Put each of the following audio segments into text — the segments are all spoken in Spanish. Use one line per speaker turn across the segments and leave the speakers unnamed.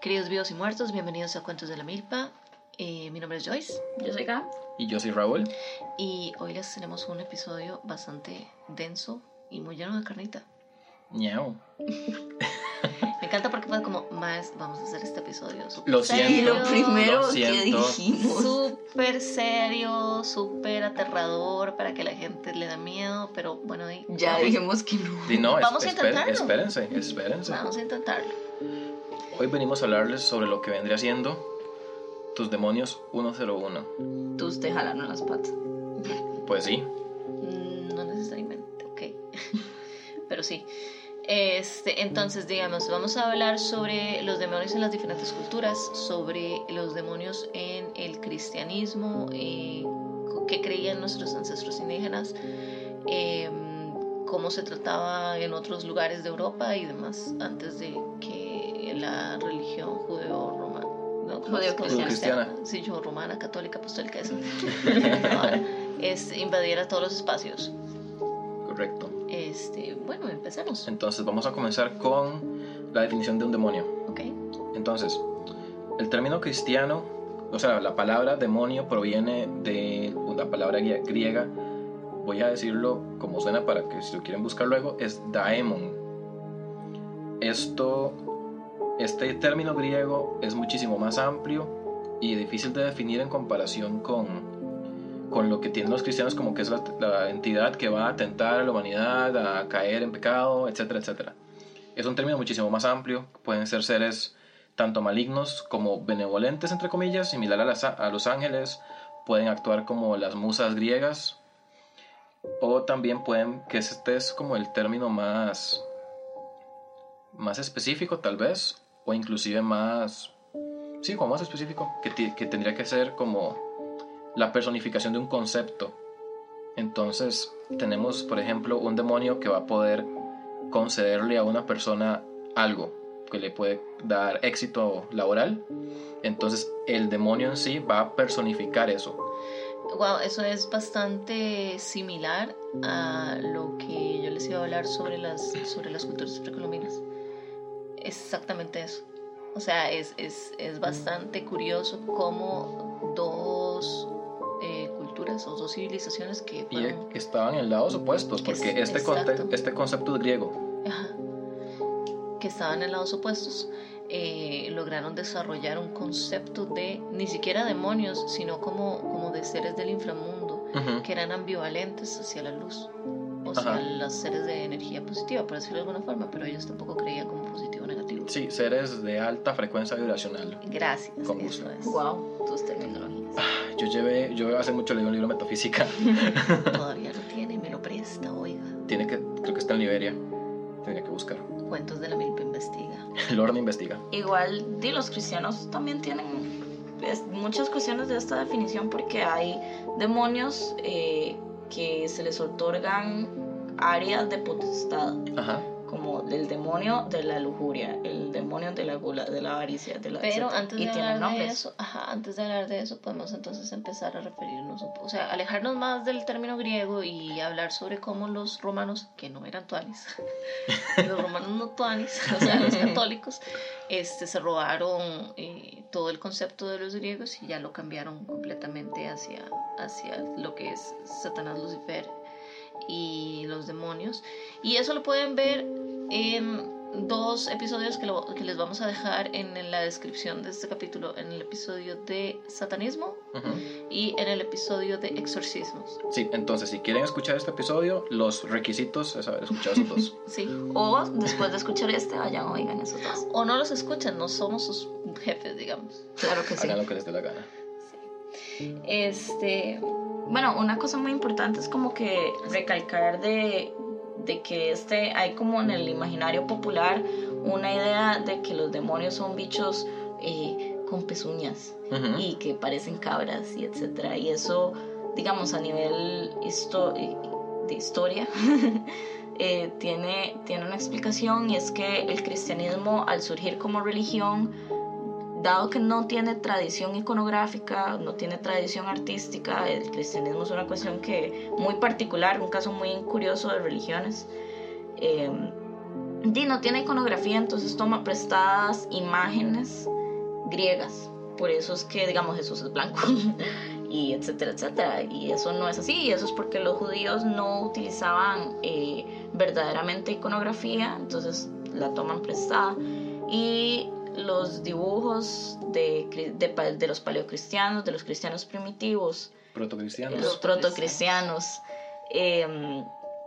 Queridos vivos y muertos, bienvenidos a Cuentos de la Milpa. Eh, mi nombre es Joyce.
Yo soy Gab.
Y yo soy Raúl.
Y hoy les tenemos un episodio bastante denso y muy lleno de carnita.
Ñao.
Me encanta porque fue como, más vamos a hacer este episodio súper
Lo
serio,
siento.
lo primero
Lo
que
siento.
dijimos.
Súper serio, súper aterrador para que la gente le da miedo, pero bueno, ahí
Ya dijimos que no.
Y no, es-
Vamos a
esper-
intentarlo.
espérense, espérense.
vamos a intentarlo.
Hoy venimos a hablarles sobre lo que vendría siendo tus demonios 101.
Tus te jalaron las patas.
Pues sí,
Mm, No necesariamente, ok. Pero sí. Este, entonces, digamos, vamos a hablar sobre los demonios en las diferentes culturas, sobre los demonios en el cristianismo, eh, qué creían nuestros ancestros indígenas, eh, cómo se trataba en otros lugares de Europa y demás, antes de que la religión judeo-romana. ¿no?
Judeo-cristiana.
Sí, yo, romana, católica, apostólica, eso. es, invadiera todos los espacios.
correcto.
Este, bueno, empecemos.
Entonces vamos a comenzar con la definición de un demonio.
Ok.
Entonces, el término cristiano, o sea, la palabra demonio proviene de una palabra grie- griega, voy a decirlo como suena para que si lo quieren buscar luego, es daemon. Esto, este término griego es muchísimo más amplio y difícil de definir en comparación con, con lo que tienen los cristianos como que es la, entidad que va a atentar a la humanidad, a caer en pecado, etcétera, etcétera. Es un término muchísimo más amplio, pueden ser seres tanto malignos como benevolentes, entre comillas, similar a, a los ángeles, pueden actuar como las musas griegas, o también pueden, que este es como el término más, más específico tal vez, o inclusive más, sí, como más específico, que, que tendría que ser como la personificación de un concepto. Entonces tenemos, por ejemplo, un demonio que va a poder concederle a una persona algo que le puede dar éxito laboral. Entonces el demonio en sí va a personificar eso.
Wow, eso es bastante similar a lo que yo les iba a hablar sobre las, sobre las culturas precolombinas. Exactamente eso. O sea, es, es, es bastante curioso cómo dos eh, culturas o dos civilizaciones que
Y
fueron
estaban en lados opuestos, porque
Es-
este, conte- este concepto es griego.
Ajá. que estaban en lados opuestos, eh, lograron desarrollar un concepto de ni siquiera demonios, sino como, como de seres del inframundo,
Ujú.
que eran ambivalentes hacia la luz, o sea, los seres de energía positiva, por decirlo de alguna forma, pero ellos tampoco creían como positivo o negativo.
Sí, seres de alta frecuencia vibracional.
Gracias,
Con gusto.
es.
Wow, tus terminologías.
Yo llevé, yo hace mucho leí un libro de metafísica.
Todavía lo tiene, me lo presta, oiga.
Tiene que, creo que está en Liberia. Tendría que buscar.
Cuentos de la Milpa investiga.
Lorna investiga.
Igual, di, los cristianos también tienen es- muchas cuestiones de esta definición porque hay demonios eh, que se les otorgan áreas de potestad,
Ajá.
Como el demonio de la lujuria, el demonio de la gula, de la avaricia, de la
Pero
etcétera.
antes de hablar de eso, ajá, antes de hablar de eso, podemos entonces empezar a referirnos, un o sea, alejarnos más del término griego y hablar sobre cómo los romanos, que no eran tuanis, los romanos no tuanis, o sea, los católicos, este, se robaron eh, todo el concepto de los griegos y ya lo cambiaron completamente hacia, hacia lo que es Satanás, Lucifer y los demonios. Y eso lo pueden ver en dos episodios que, lo- que les vamos a dejar en la descripción de este capítulo, en el episodio de satanismo
Ujú.
y en el episodio de exorcismos.
Sí, entonces si quieren escuchar este episodio, los requisitos es haber escuchado esos dos.
Sí.
O después de escuchar este, vayan, oigan esos dos.
O no los escuchan, no somos sus jefes, digamos.
Claro que sí.
Hagan lo que les dé la gana.
Este,
Bueno, una cosa muy importante es como que recalcar de, de que este hay como en el imaginario popular una idea de que los demonios son bichos eh, con pezuñas y que parecen cabras y etcétera. Y eso digamos a nivel histo- eh, de historia eh, tiene, tiene una explicación y es que el cristianismo al surgir como religión dado que no tiene tradición iconográfica, no tiene tradición artística, el cristianismo es una cuestión que muy particular, un caso muy curioso de religiones. eh, Di no tiene iconografía, entonces toma prestadas imágenes griegas. Por eso es que, digamos, Jesús es blanco. y etcétera, etcétera. Y eso no es así. Y eso es porque los judíos no utilizaban eh, verdaderamente iconografía. Entonces la toman prestada. Y los dibujos de, de, de los paleocristianos, de los cristianos primitivos.
Protocristianos.
Los protocristianos. Eh,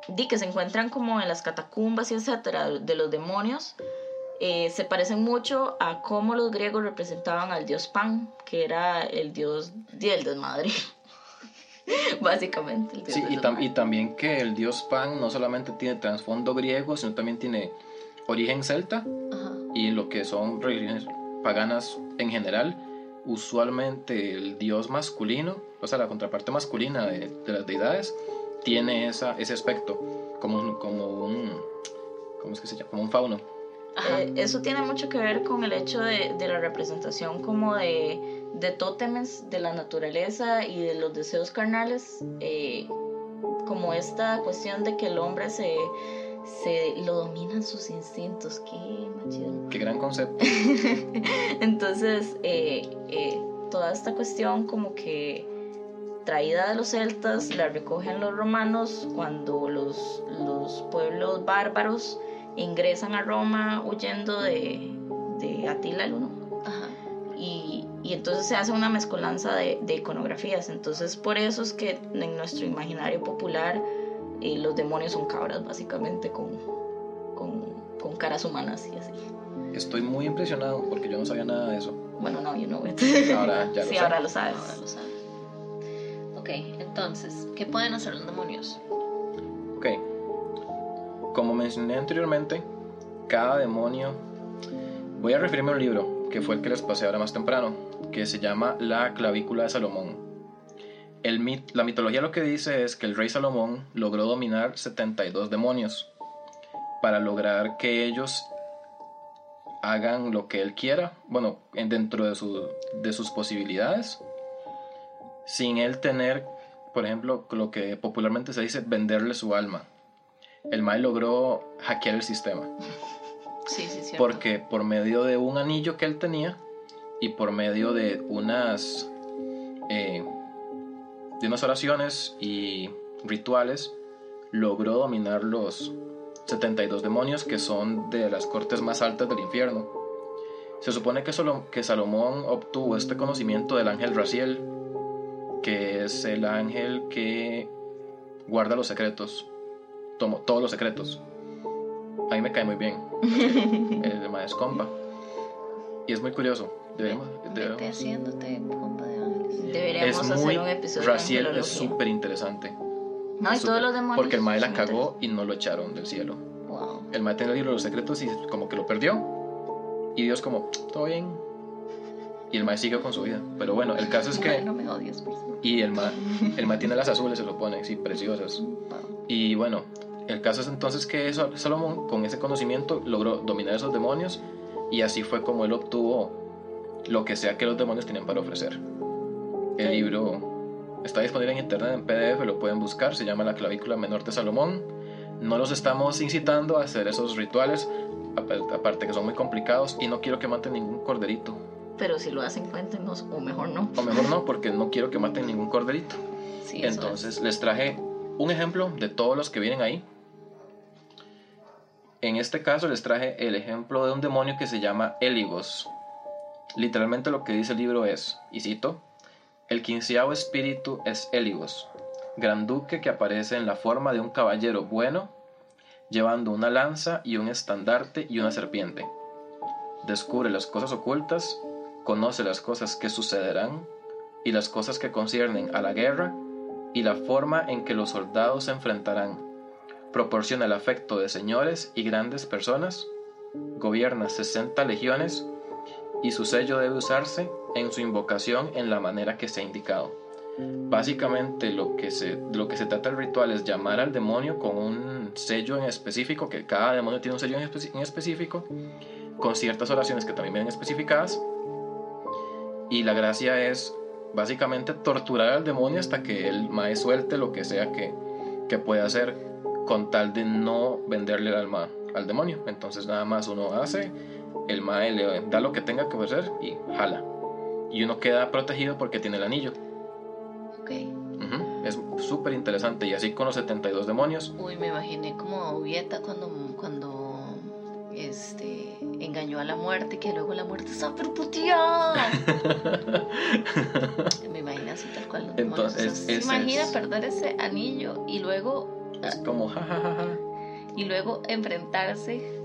di que se encuentran como en las catacumbas y etcétera de los demonios. Eh, se parecen mucho a cómo los griegos representaban al dios Pan, que era el dios del desmadre. Básicamente.
sí, y, y, también que el dios Pan no solamente tiene trasfondo griego, sino también tiene origen celta y lo que son religiones paganas en general. Usualmente el dios masculino, o sea, la contraparte masculina de, de las deidades, tiene esa, ese aspecto, como un, como un, ¿cómo es que se llama? Como un fauno.
Eso tiene mucho que ver con el hecho de, de la representación como de, de, tótemes de la naturaleza y de los deseos carnales, eh, como esta cuestión de que el hombre se, se lo dominan sus instintos. Qué machido.
Qué gran concepto.
Entonces, eh, toda esta cuestión como que traída de los celtas la recogen los romanos cuando los, los pueblos bárbaros ingresan a Roma huyendo de, de Atila el Uno. Y, y, entonces se hace una mezcolanza de, de, iconografías. Entonces por eso es que en nuestro imaginario popular eh, los demonios son cabras básicamente con, con, con, caras humanas y así.
Estoy muy impresionado porque yo no sabía nada de eso.
Bueno, no, yo no.
Ahora ya
lo
sí,
ahora lo sabes.
Ahora lo sabes. Ok, entonces, ¿qué pueden hacer los demonios?
Ok. Como mencioné anteriormente, cada demonio... Voy a referirme a un libro, que fue el que les pasé ahora más temprano, que se llama La clavícula de Salomón. El mit la mitología lo que dice es que el rey Salomón logró dominar 72 demonios para lograr que ellos hagan lo que él quiera, bueno, dentro de, su, de sus posibilidades sin él tener, por ejemplo, lo que popularmente se dice, venderle su alma. El Mae logró hackear el sistema.
Sí, sí, cierto.
Porque por medio de un anillo que él tenía y por medio de unas, eh, de unas oraciones y rituales, logró dominar los 72 demonios que son de las cortes más altas del infierno. Se supone que, solo, que Salomón obtuvo este conocimiento del ángel Raciel, que es el ángel que guarda los secretos, tomo todos los secretos. A mí me cae muy bien. el maestro compa. Y es muy curioso. Deberíamos.
haciéndote compa de.
Deberíamos
es
hacer
muy,
un episodio
Raciel
de
es súper interesante.
No, y
Es
todos los demonios.
Porque el mae la cagó y no lo echaron del cielo.
Wow.
El mae tenía el libro de los secretos y como que lo perdió. Y Dios como, todo bien. Y el mae siguió con su vida. Pero bueno, el caso es que...
No me odies, por.
Y el mae, el mae tiene las azules, se lo pone, sí, preciosas.
Wow.
Y bueno, el caso es entonces que Salomón, con ese conocimiento, logró dominar esos demonios y así fue como él obtuvo lo que sea que los demonios tienen para ofrecer. El libro está disponible en internet en PDF, lo pueden buscar, se llama La clavícula menor de Salomón. No los estamos incitando a hacer esos rituales, apa- aparte que son muy complicados y no quiero que maten ningún corderito.
Pero si lo hacen, cuéntenos, o mejor no.
O mejor no, porque no quiero que maten ningún corderito.
Sí,
Entonces les traje un ejemplo de todos los que vienen ahí. En este caso les traje el ejemplo de un demonio que se llama Eligos. Literalmente lo que dice el libro es, y cito, el quinceavo espíritu es Eligos, gran duque que aparece en la forma de un caballero bueno, llevando una lanza y un estandarte y una serpiente. Descubre las cosas ocultas, conoce las cosas que sucederán y las cosas que conciernen a la guerra y la forma en que los soldados se enfrentarán. Proporciona el afecto de señores y grandes personas, gobierna 60 legiones y su sello debe usarse en su invocación en la manera que se ha indicado. Básicamente lo que se, lo que se trata el ritual es llamar al demonio con un sello en específico, que cada demonio tiene un sello en específico, con ciertas oraciones que también vienen especificadas. Y la gracia es básicamente torturar al demonio hasta que el mae suelte lo que sea que, que pueda hacer con tal de no venderle el alma al demonio. Entonces nada más uno hace, el mae le da lo que tenga que hacer y jala. Y uno queda protegido porque tiene el anillo.
Ok.
Ujú, Es súper interesante. Y así con los 72 demonios.
Uy, me imaginé como a Ubieta cuando, cuando este, engañó a la muerte, que luego la muerte está perputeada. me imagino así tal cual.
Entonces,
O sea, ¿se imagina
es-
perder ese anillo y luego,
Es como jajajaja.
y luego enfrentarse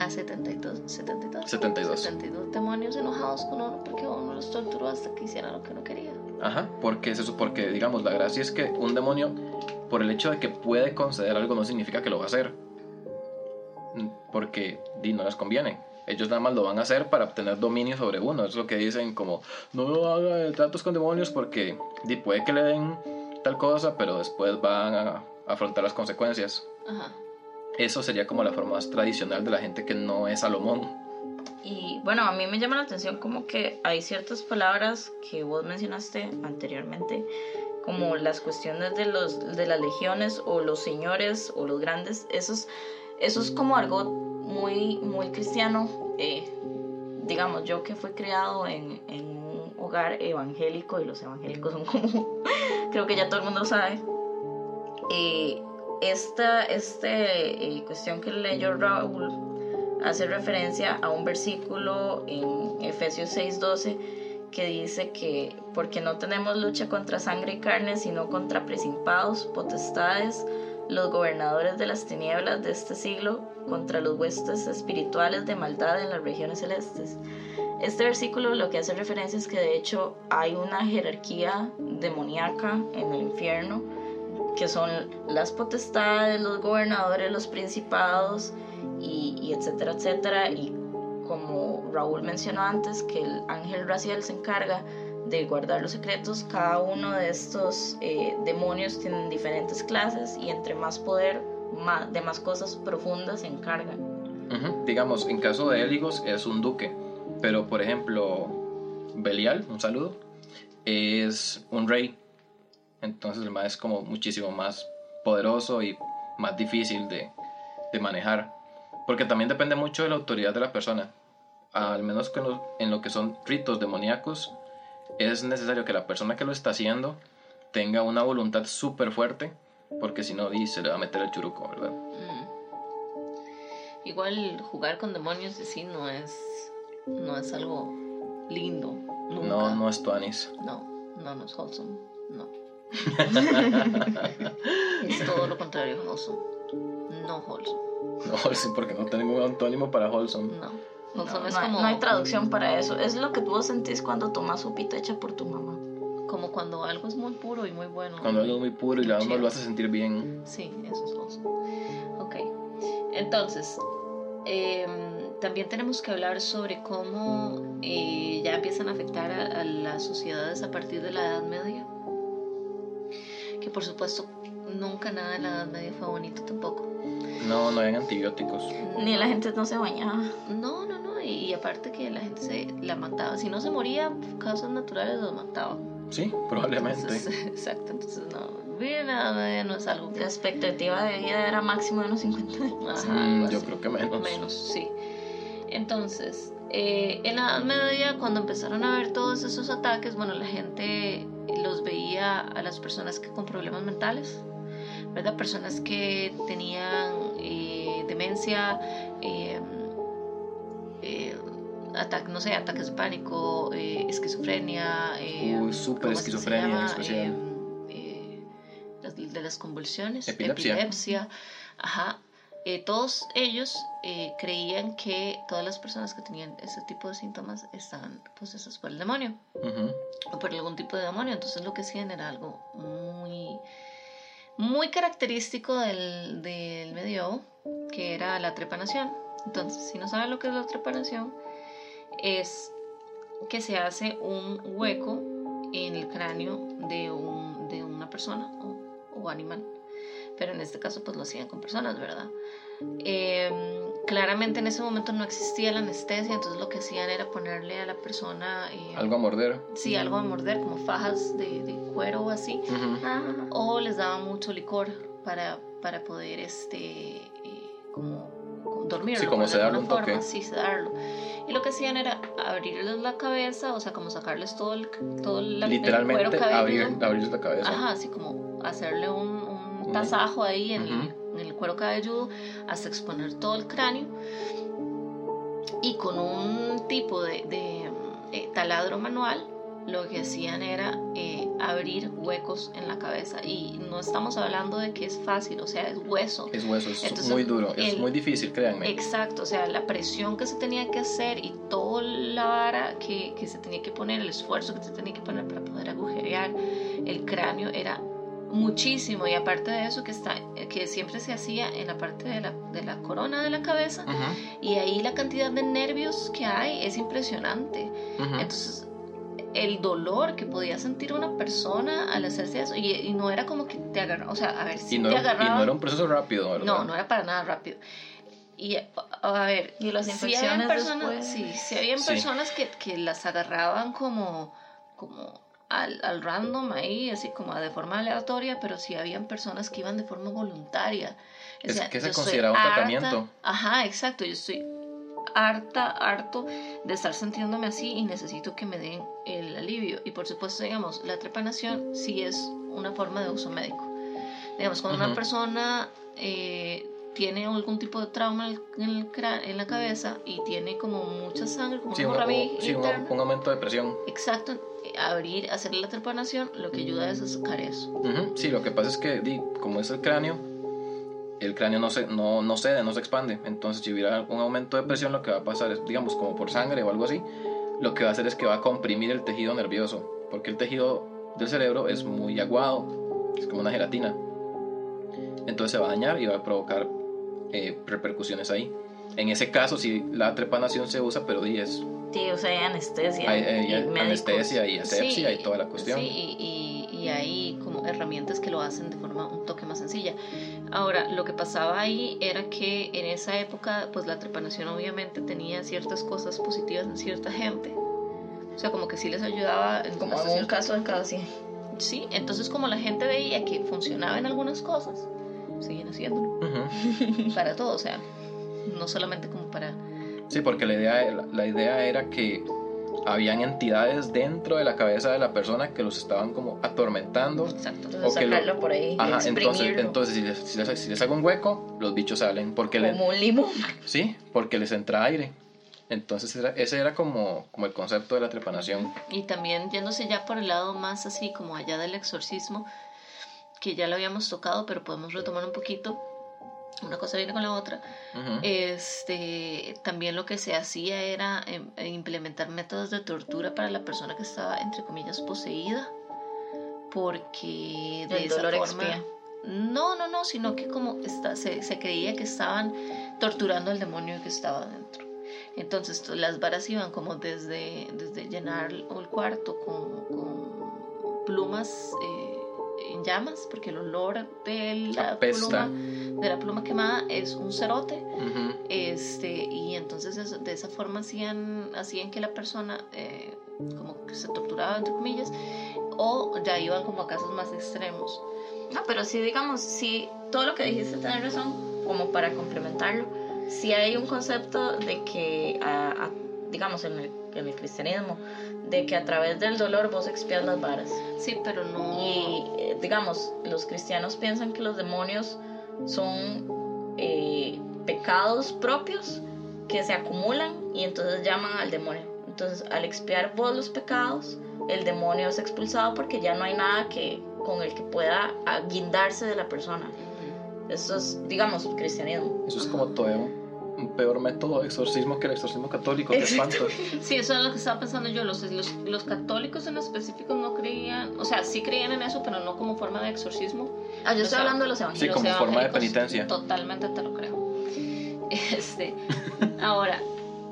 a 72, 72,
72.
72 demonios enojados con uno porque uno los torturó hasta que hicieran lo que uno quería.
Ajá, porque es eso, porque digamos, la gracia es que un demonio, por el hecho de que puede conceder algo, no significa que lo va a hacer. Mm, Porque di, no les conviene. Ellos nada más lo van a hacer para obtener dominio sobre uno. Es lo que dicen como, no haga tratos con demonios porque di, puede que le den tal cosa, pero después van a afrontar las consecuencias.
Ajá.
Eso sería como la forma más tradicional de la gente que no es Salomón.
Y bueno, a mí me llama la atención como que hay ciertas palabras que vos mencionaste anteriormente, como las cuestiones de, los, de las legiones o los señores o los grandes. Eso es, es como algo muy, muy cristiano. eh, digamos, yo que fui criado en, en un hogar evangélico y los evangélicos son como, creo que ya todo el mundo sabe. Eh, esta este, eh, cuestión que leyó Raúl hace referencia a un versículo en Efesios 6:12 que dice que porque no tenemos lucha contra sangre y carne, sino contra principados, potestades, los gobernadores de las tinieblas de este siglo, contra los huestes espirituales de maldad en las regiones celestes. Este versículo lo que hace referencia es que de hecho hay una jerarquía demoníaca en el infierno, que son las potestades, los gobernadores, los principados, y, y etcétera, etcétera. Y como Raúl mencionó antes, que el ángel Raciel se encarga de guardar los secretos, cada uno de estos eh, demonios tienen diferentes clases y entre más poder, más, de más cosas profundas se encargan.
Digamos, en caso de Éligos es un duque, pero por ejemplo, Belial, un saludo, es un rey. Entonces el más es como muchísimo más poderoso y más difícil de, de manejar. Porque también depende mucho de la autoridad de la persona. Al menos en lo, en lo que son ritos demoníacos, es necesario que la persona que lo está haciendo tenga una voluntad súper fuerte, porque si no, se le va a meter el churuco, ¿verdad?
Mm. Igual jugar con demonios en sí no es, no es algo lindo. Nunca.
No, no es Tuanis.
No, no, no es wholesome. No. es todo lo contrario wholesome. No wholesome.
No, wholesome, porque no tengo un antónimo para wholesome.
No.
No,
Wholesome es
no hay-
como,
no hay traducción para eso. Es lo que vos sentís cuando tomas sopita hecha por tu mamá.
como cuando algo es muy puro y muy bueno.
Cuando algo es muy puro y la
Chido.
lo hace sentir bien.
Sí, eso es wholesome. Ok. Entonces, em, también tenemos que hablar sobre cómo eh, ya empiezan a afectar a, a las sociedades a partir de la Edad Media. Que por supuesto, nunca nada en la Edad Media fue bonito tampoco.
No, no hay antibióticos.
Ni la gente no se bañaba.
No, no, no. Y, y aparte que la gente se la mataba. Si no se moría, causas naturales los mataban.
Sí, probablemente.
Entonces, exacto. Entonces, no. Vivir en la Edad Media no es algo que
La expectativa de vida era máximo de unos 50 años.
Ajá,
Mm, yo
así.
creo que menos.
Menos, sí. Entonces, eh, en la Edad Media, cuando empezaron a ver todos esos ataques, bueno, la gente los veía a las personas que con problemas mentales, ¿verdad? Personas que tenían eh, demencia, eh, eh, no sé, ataques de pánico, eh, esquizofrenia, eh,
Uy, súper
¿cómo es que se
esquizofrenia especial.
Las- de las convulsiones,
Epilepsia.
epilepsia, ajá. Eh, todos ellos eh, creían que todas las personas que tenían ese tipo de síntomas estaban posesadas por el demonio o por algún tipo de demonio. Entonces lo que hacían era algo muy, muy característico del, del medioevo, que era la trepanación. Entonces, si no saben lo que es la trepanación, es que se hace un hueco en el cráneo de, un, de una persona o, o animal. Pero en este caso pues lo hacían con personas, ¿verdad? Eh, claramente en ese momento no existía la anestesia, entonces lo que hacían era ponerle a la persona... eh,
Algo a morder.
Sí, algo a morder, como fajas de, de cuero o así.
Ujú.
Ah,
O les daban mucho licor para, para poder este, eh, como, como dormirlo.
Sí, como
alguna
un toque.
forma, Sí, sedarlo. Y lo que hacían era abrirles la cabeza, o sea, como sacarles todo el, todo la, el
Literalmente
cuero cabelludo.
abrir, abrirles la cabeza.
Ajá, así como hacerle un, un tasajo ahí en, el-
Ujú.
en el cuero cabelludo hasta exponer todo el cráneo. Y con un tipo de, de, eh, taladro manual, lo que hacían era eh, abrir huecos en la cabeza. Y no estamos hablando de que es fácil, o sea, es hueso.
Es hueso, es
Entonces,
muy duro, es muy difícil, créanme.
Exacto, o sea, la presión que se tenía que hacer y toda la vara que, que se tenía que poner, el esfuerzo que se tenía que poner para poder agujerear el cráneo era muchísimo y aparte de eso que está que siempre se hacía en la parte de la, de la corona de la cabeza y ahí la cantidad de nervios que hay es impresionante entonces el dolor que podía sentir una persona al hacerse eso y, y no era como que te agarraba o sea a ver si
y, no
te
no era un proceso rápido, ¿verdad?
no, no era para nada rápido. Y a, ver,
Y las
habían personas,
después.
sí, sí habían
Sí.
personas que, que las agarraban como, como al, al random ahí, así como de forma aleatoria, pero sí habían personas que iban de forma voluntaria. O
Es que se consideraba un
harta-
tratamiento.
Ajá, exacto, yo estoy harta, harto de estar sintiéndome así y necesito que me den el alivio. Y por supuesto, digamos, la trepanación sí es una forma de uso médico. Digamos, cuando una persona eh, tiene algún tipo de trauma en, el- en la cabeza y tiene como mucha sangre, como
Sí,
una
sí, un- un aumento de presión.
exacto, eh, abrir, hacerle la trepanación, lo que ayuda es a sacar eso.
Ujú, Sí, lo que pasa es que, como es el cráneo, el cráneo no, se, no, no cede, no se expande. Entonces, si hubiera un aumento de presión, lo que va a pasar es, digamos, como por sangre o algo así, lo que va a hacer es que va a comprimir el tejido nervioso, porque el tejido del cerebro es muy aguado, es como una gelatina. Entonces se va a dañar y va a provocar eh, repercusiones ahí. En ese caso, si la trepanación se usa, pero di, es
Sí, o sea, hay anestesia.
hay, hay
y
anestesia y asepsia
Sí,
y toda la cuestión.
Sí, y, y- y hay como herramientas que lo hacen de forma un toque más sencilla. Ahora, lo que pasaba ahí era que en esa época, pues la trepanación obviamente tenía ciertas cosas positivas en cierta gente. O sea, como que sí les ayudaba. en-
Como en un caso de cada 100.
Sí, entonces como la gente veía que funcionaba en algunas cosas, siguen haciéndolo.
Ujú.
Para todo, o sea, no solamente como para...
Sí, porque la idea, la idea era que habían entidades dentro de la cabeza de la persona que los estaban como atormentando.
Exacto.
Entonces
O que lo-
sacarlo por ahí.
Ajá, entonces, entonces si, les, si, les, si les hago un hueco, los bichos salen. Porque le-
Como un limón.
sí, porque les entra aire. Entonces era- ese era como, como el concepto de la trepanación.
Y también yéndose ya por el lado más así como allá del exorcismo, que ya lo habíamos tocado, pero podemos retomar un poquito. Una cosa viene con la otra.
Ujú.
Este, también lo que se hacía era em, implementar métodos de tortura para la persona que estaba, entre comillas, poseída. Porque de
El
esa
dolor
forma...
expía.
No, no, no, sino que como está, se, se creía que estaban torturando al demonio que estaba dentro. Entonces to- las varas iban como desde, desde llenar el cuarto con, con plumas eh, en llamas, porque el olor de la,
Apesta.
pluma, de la pluma quemada es un cerote.
Ujú.
Este, y entonces eso- de esa forma hacían, hacían que la persona eh, como que se torturaba, entre comillas, o ya iban como a casos más extremos.
No, pero sí, digamos, sí, todo lo que dijiste tiene razón, como para complementarlo. Sí hay un concepto de que, a- a- digamos, en el, en el cristianismo, de que a través del dolor vos expias las varas.
Sí, pero no...
Y, eh, digamos, los cristianos piensan que los demonios son eh, pecados propios que se acumulan y entonces llaman al demonio. Entonces, al expiar vos los pecados, el demonio es expulsado porque ya no hay nada que con el que pueda guindarse de la persona. Eso es, digamos, cristianismo.
Eso es como todo peor método de exorcismo que el exorcismo católico, que espanto.
Sí, eso es lo que estaba pensando yo. Los, los, los católicos en específico no creían, o sea, sí creían en eso, pero no como forma de exorcismo.
Ah, yo
O
estoy
sea,
hablando de los
Sí,
evangelios.
como
Los
forma de penitencia.
Totalmente te lo creo. Este, ahora,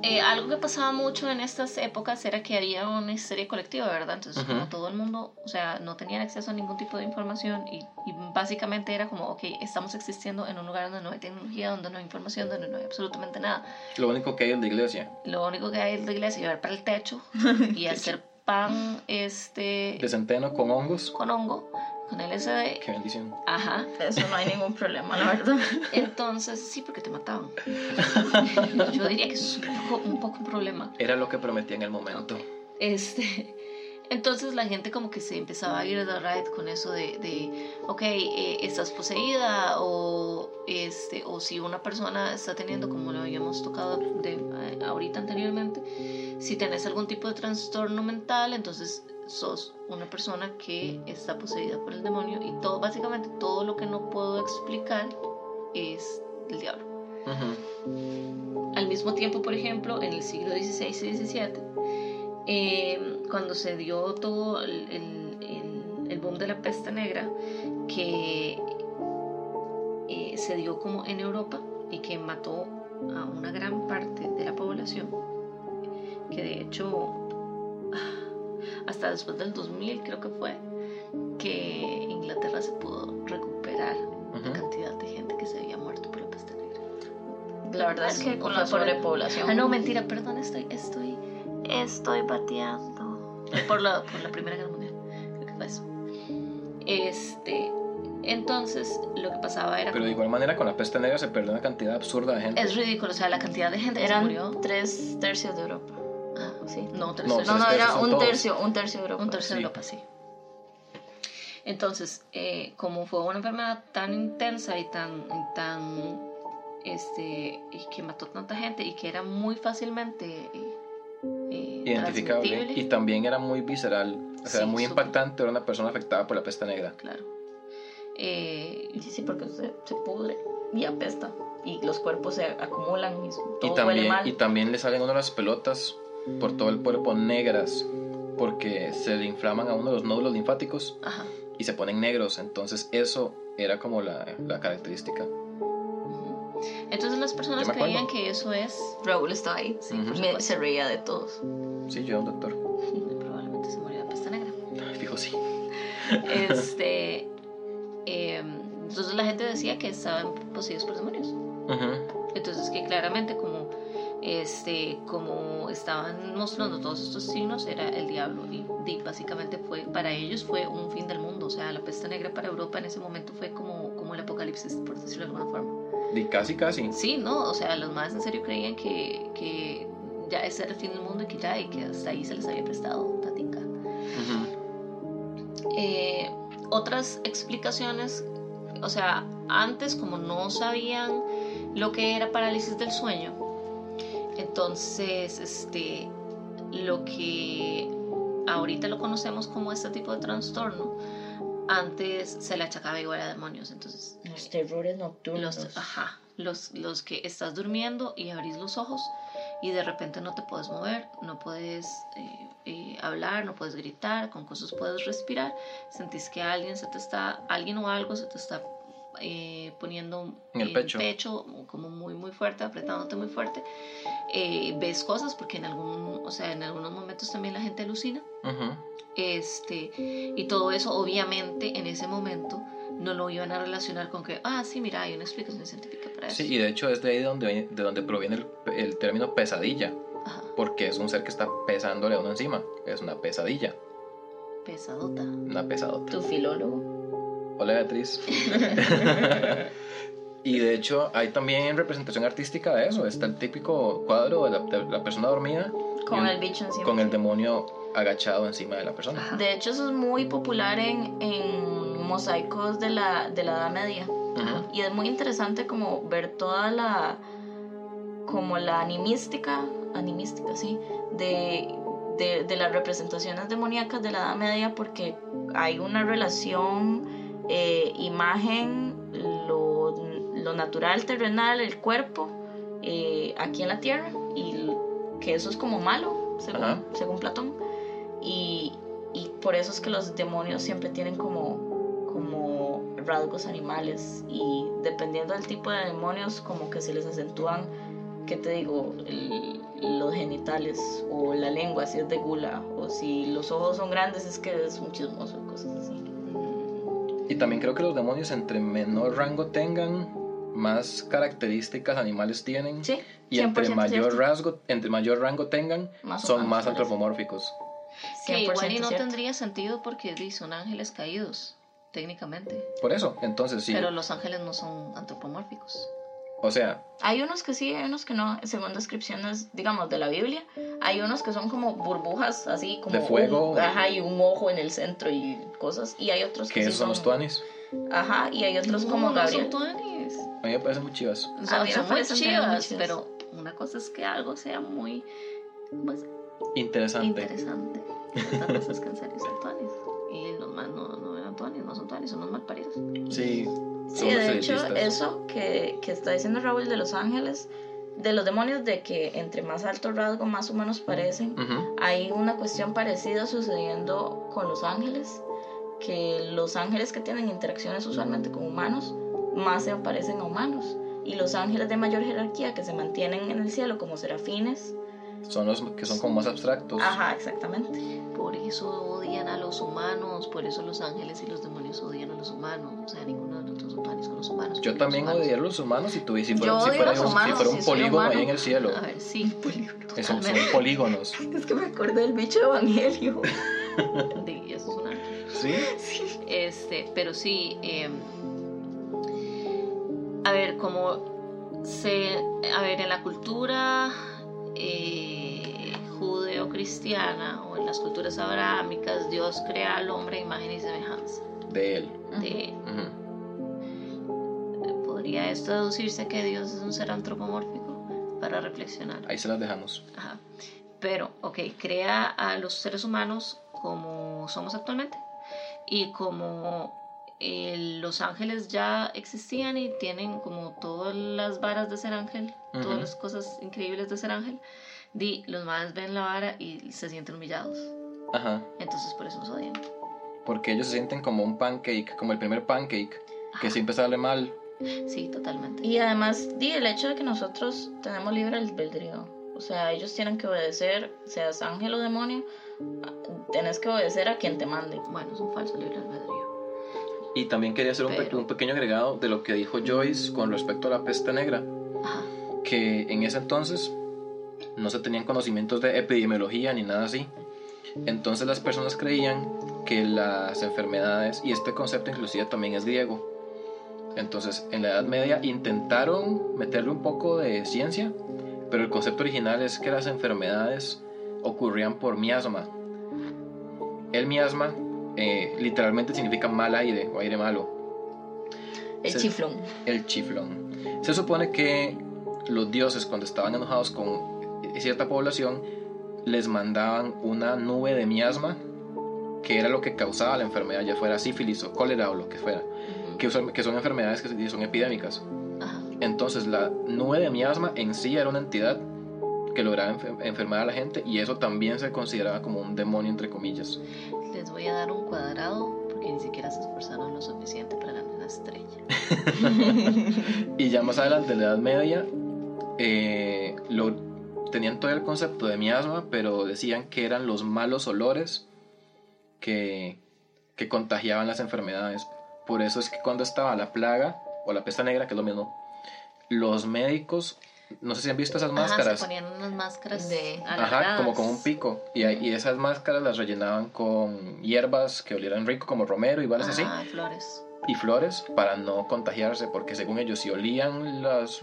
eh, algo que pasaba mucho en estas épocas era que había una histeria colectiva, ¿verdad? Entonces,
Ujú.
como todo el mundo, o sea, no tenían acceso a ningún tipo de información y, y básicamente era como, ok, estamos existiendo en un lugar donde no hay tecnología, donde no hay información, donde no hay absolutamente nada.
Lo único que hay es la iglesia.
Lo único que hay es la iglesia, llevar para el techo y hacer pan este,
De centeno con hongos.
con hongo con LSD.
Qué bendición.
Ajá.
Eso no hay ningún problema, la verdad.
Entonces, sí, porque te mataban. Yo diría que eso es un poco un, poco un problema.
Era lo que prometía en el momento.
Este, entonces la gente como que se empezaba a ir de right con eso de, de ok, eh, estás poseída o, este, o si una persona está teniendo, como lo habíamos tocado de, eh, ahorita anteriormente, si tenés algún tipo de trastorno mental, entonces sos una persona que está poseída por el demonio y todo, básicamente todo lo que no puedo explicar es el diablo.
Ujú.
Al mismo tiempo, por ejemplo, en el siglo XVI y XVII, eh, cuando se dio todo el, el- el- el boom de la peste negra, que eh, se dio como en Europa y que mató a una gran parte de la población, que de hecho, ah, hasta después del 2000 creo que fue, que Inglaterra se pudo recuperar la
Ujú.
cantidad de gente que se había muerto por la peste negra.
La verdad es que con la sobrepoblación.
Ah, no, mentira, perdón, estoy, estoy, estoy bateando. Por la, por la Primera Guerra Mundial, creo que fue eso. Este, entonces, lo que pasaba era
Pero de igual manera, con la peste negra se perdió una cantidad absurda de gente.
es ridículo, o sea, la cantidad de gente que se
Eran
murió.
tres tercios de Europa. Sí.
no,
No.
No, no, era un
todos.
tercio, un tercio de Europa.
un tercio de
Sí.
Europa, sí. Entonces, eh, como fue una enfermedad tan intensa y tan, y tan, este, y que mató tanta gente y que era muy fácilmente eh,
Identificable. Y también era muy visceral. O sea,
Sí,
muy
súper.
impactante ver una persona afectada por la peste negra.
claro. Eh,
Sí, sí, porque se, se pudre y apesta. Y los cuerpos se acumulan y todo
Y
huele
también,
mal.
y también le salen a uno las pelotas por todo el cuerpo negras. Porque se le inflaman a uno los nódulos linfáticos
ajá.
y se ponen negros. Entonces, eso era como la, la característica.
Entonces las personas creían que eso es,
Raúl estaba ahí.
sí,
Me-
supuesto,
se reía de todos.
Sí, yo, doctor.
probablemente se murió de peste negra.
Fijo, sí.
Este, em, entonces la gente decía que estaban poseídos por demonios.
Ujú.
Entonces que claramente como este como estaban mostrando todos estos signos era el diablo. Y, y básicamente fue para ellos fue un fin del mundo. O sea la peste negra para Europa en ese momento fue como como el apocalipsis por decirlo de alguna forma.
Y casi, casi.
sí no o sea los más en serio creían que, que ya ese era el fin del mundo y que ya y que hasta ahí se les había prestado tatica.
Ujú.
eh, otras explicaciones, o sea, antes como no sabían lo que era parálisis del sueño, entonces, este, lo que ahorita lo conocemos como este tipo de trastorno, antes se le achacaba igual a demonios, entonces
Los terrores nocturnos.
los, ajá, los, los que estás durmiendo y abrís los ojos y de repente no te puedes mover, no puedes eh, eh, hablar, no puedes gritar, con cosas puedes respirar, sentís que alguien se te está, alguien o algo se te está eh, poniendo
En el pecho.
como muy muy fuerte, apretándote muy fuerte, Eh, ves cosas porque en algún, o sea, en algunos momentos también la gente alucina
Ujú.
este y todo eso obviamente en ese momento no lo iban a relacionar con que ah sí mira hay una explicación científica para eso
Sí, y de hecho es de ahí de donde, de donde proviene el, el término pesadilla.
Ajá,
Porque es un ser que está pesándole a uno encima. Es una pesadilla.
pesadota
Una pesadota.
Tu filólogo.
Hola Beatriz. y de hecho hay también representación artística de eso. Está el típico cuadro de la, de la persona dormida
Con el bicho encima.
con el demonio agachado encima de la persona.
Ajá.
De hecho, eso es muy popular en, en mosaicos de la, de la Edad Media.
Ujú.
Y es muy interesante como ver toda la como la animística, animística, sí, de, de, de las representaciones demoníacas de la Edad Media porque hay una relación eh, imagen, lo, lo natural, terrenal, el cuerpo, eh, aquí en la tierra, y que eso es como malo, según, según Platón. Y, y por eso es que los demonios siempre tienen como, como rasgos animales y dependiendo del tipo de demonios como que se les acentúan, ¿qué te digo? El- los genitales o la lengua si es de gula o si los ojos son grandes es que es un chismoso, cosas así.
Y también creo que los demonios entre menor rango tengan, más características animales tienen.
Sí,
Y entre
100%
mayor, rasgo, entre mayor rango tengan,
Más
son más antropomórficos.
que igual y
100%
no
cierto.
tendría sentido porque son ángeles caídos técnicamente.
Por eso, entonces sí.
Pero los ángeles no son antropomórficos.
O sea,
Hay unos que sí, hay unos que no, según descripciones, digamos, de la Biblia. Hay unos que son como burbujas, así como...
De fuego.
un- ajá, y un ojo en el centro y cosas. Y hay otros que
que
sí
esos son los tuanis.
Ajá, y hay otros como
no,
Gabriel.
No son tuanis.
A mí me parecen muy chivas.
O
A
sea,
mí me
son muy
parecen muy
chivas,
chivas.
pero una cosa es que algo sea muy pues,
Interesante.
interesante. Otra cosa es que en serio son tuanis. Y los más no, no eran tuanis, no son tuanis, son los mal paridos.
Sí.
Sí, de hecho, eso que, que está diciendo Raúl de los ángeles, de los demonios, de que entre más alto rasgo, más humanos parecen. Hay una cuestión parecida sucediendo con los ángeles, que los ángeles que tienen interacciones usualmente con humanos, más se parecen a humanos. Y los ángeles de mayor jerarquía que se mantienen en el cielo como serafines.
Son los que son como más abstractos.
Ajá, exactamente.
Por eso odian a los humanos, por eso los ángeles y los demonios odian a los humanos. O sea, ninguno de nosotros son tuanis con los humanos.
Yo también
los humanos-
odié a los humanos si, tuviese, si, fuera, si,
los
un- si
humanos
fuera un
si soy
polígono
humano.
ahí en el cielo.
A ver, sí,
Esos son polígonos.
Es que me acordé del bicho de Evangelio.
Sí, eso es un ángel.
¿Sí?
Este, pero sí, eh, a ver, como se, a ver, en la cultura eh, judeo-cristiana o en las culturas abrahámicas, Dios crea al hombre a imagen y semejanza.
De él.
De. ¿Podría esto deducirse que Dios es un ser antropomórfico? Para reflexionar.
Ahí se las dejamos.
Ajá. Pero, ok, crea a los seres humanos como somos actualmente. Y como eh, los ángeles ya existían y tienen como todas las varas de ser ángel, todas las cosas increíbles de ser ángel, di, los más ven la vara y se sienten humillados.
Ajá.
Entonces por eso los odian.
Porque ellos se sienten como un pancake, como el primer pancake, que
Ajá.
siempre sale mal.
Sí, totalmente.
Y además, di el hecho de que nosotros tenemos libre albedrío. O sea, ellos tienen que obedecer, seas ángel o demonio, tenés que obedecer a quien te mande.
Bueno, es un falso libre albedrío.
Y también quería hacer un, pe-
Pero-
un pequeño agregado de lo que dijo Joyce con respecto a la peste negra.
Ajá.
que en ese entonces no se tenían conocimientos de epidemiología ni nada así. Entonces las personas creían que las enfermedades, y este concepto inclusive también es griego, entonces en la Edad Media intentaron meterle un poco de ciencia, pero el concepto original es que las enfermedades ocurrían por miasma. El miasma eh, literalmente significa mal aire o aire malo
El chiflón.
el chiflón. Se supone que los dioses cuando estaban enojados con cierta población les mandaban una nube de miasma que era lo que causaba la enfermedad, ya fuera sífilis o cólera o lo que fuera, que son, que son enfermedades que son epidémicas. Entonces la nube de miasma en sí era una entidad que lograba enfer- enfermar a la gente y eso también se consideraba como un demonio entre comillas.
Les voy a dar un cuadrado porque ni siquiera se esforzaron lo suficiente para ganar una estrella.
Y ya más adelante, en la Edad Media, eh, lo, tenían todo el concepto de miasma, pero decían que eran los malos olores que, que contagiaban las enfermedades. Por eso es que cuando estaba la plaga o la pesta negra, que es lo mismo, los médicos, no sé si han visto esas
Ajá,
máscaras,
se ponían unas máscaras
De-
Ajá, como con un pico. Y, y esas máscaras las rellenaban con hierbas que olieran rico, como romero y varas así
Ajá, flores.
y flores para no contagiarse, porque según ellos, si olían las,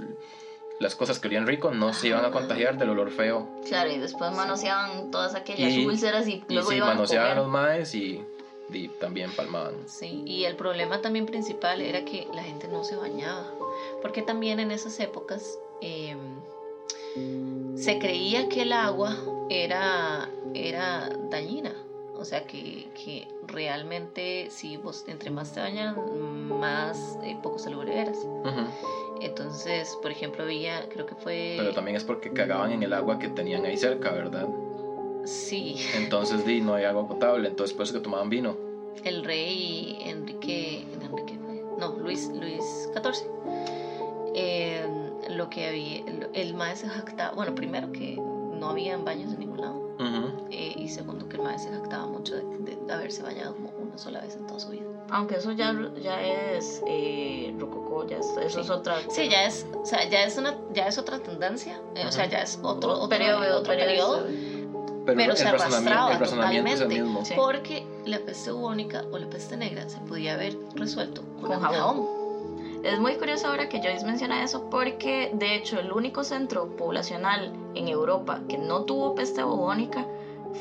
las cosas que olían rico, no se iban a contagiar del olor feo.
Claro, y después manoseaban todas aquellas
Y-
úlceras y
Y
luego
sí,
iban a
manoseaban a
comer.
los maes y, y también palmaban.
Sí, y el problema también principal era que la gente no se bañaba, porque también en esas épocas eh, se creía que el agua era, era dañina, o sea que, que realmente si vos entre más te bañas, más eh, poco saludable eras. Entonces, por ejemplo, había, creo que fue...
Pero también es porque cagaban en el agua que tenían ahí cerca, ¿verdad?
Sí,
Entonces di, no hay agua potable, entonces por eso que tomaban vino.
el rey Enrique, Enrique no, Luis, Luis XIV, eh, lo que había, el maestro se jactaba, bueno, primero que no había baños en ningún lado,
Ujú.
eh, y segundo que el maestro se jactaba mucho de, de- de haberse bañado como una sola vez en toda su vida.
Aunque eso ya, ya es eh, rococó, ya es, eso
Sí.
es otra.
Sí, ya es, o sea, ya es una, ya es otra tendencia, eh, o sea, ya es otro,
otro periodo,
otro
periodo.
periodo,
Pero,
Pero se arrastraba totalmente.
mismo.
Porque la peste bubónica o la peste negra se podía haber resuelto con,
Con
jabón.
jabón. Es muy curioso ahora que Joyce menciona eso porque de hecho el único centro poblacional en Europa que no tuvo peste bubónica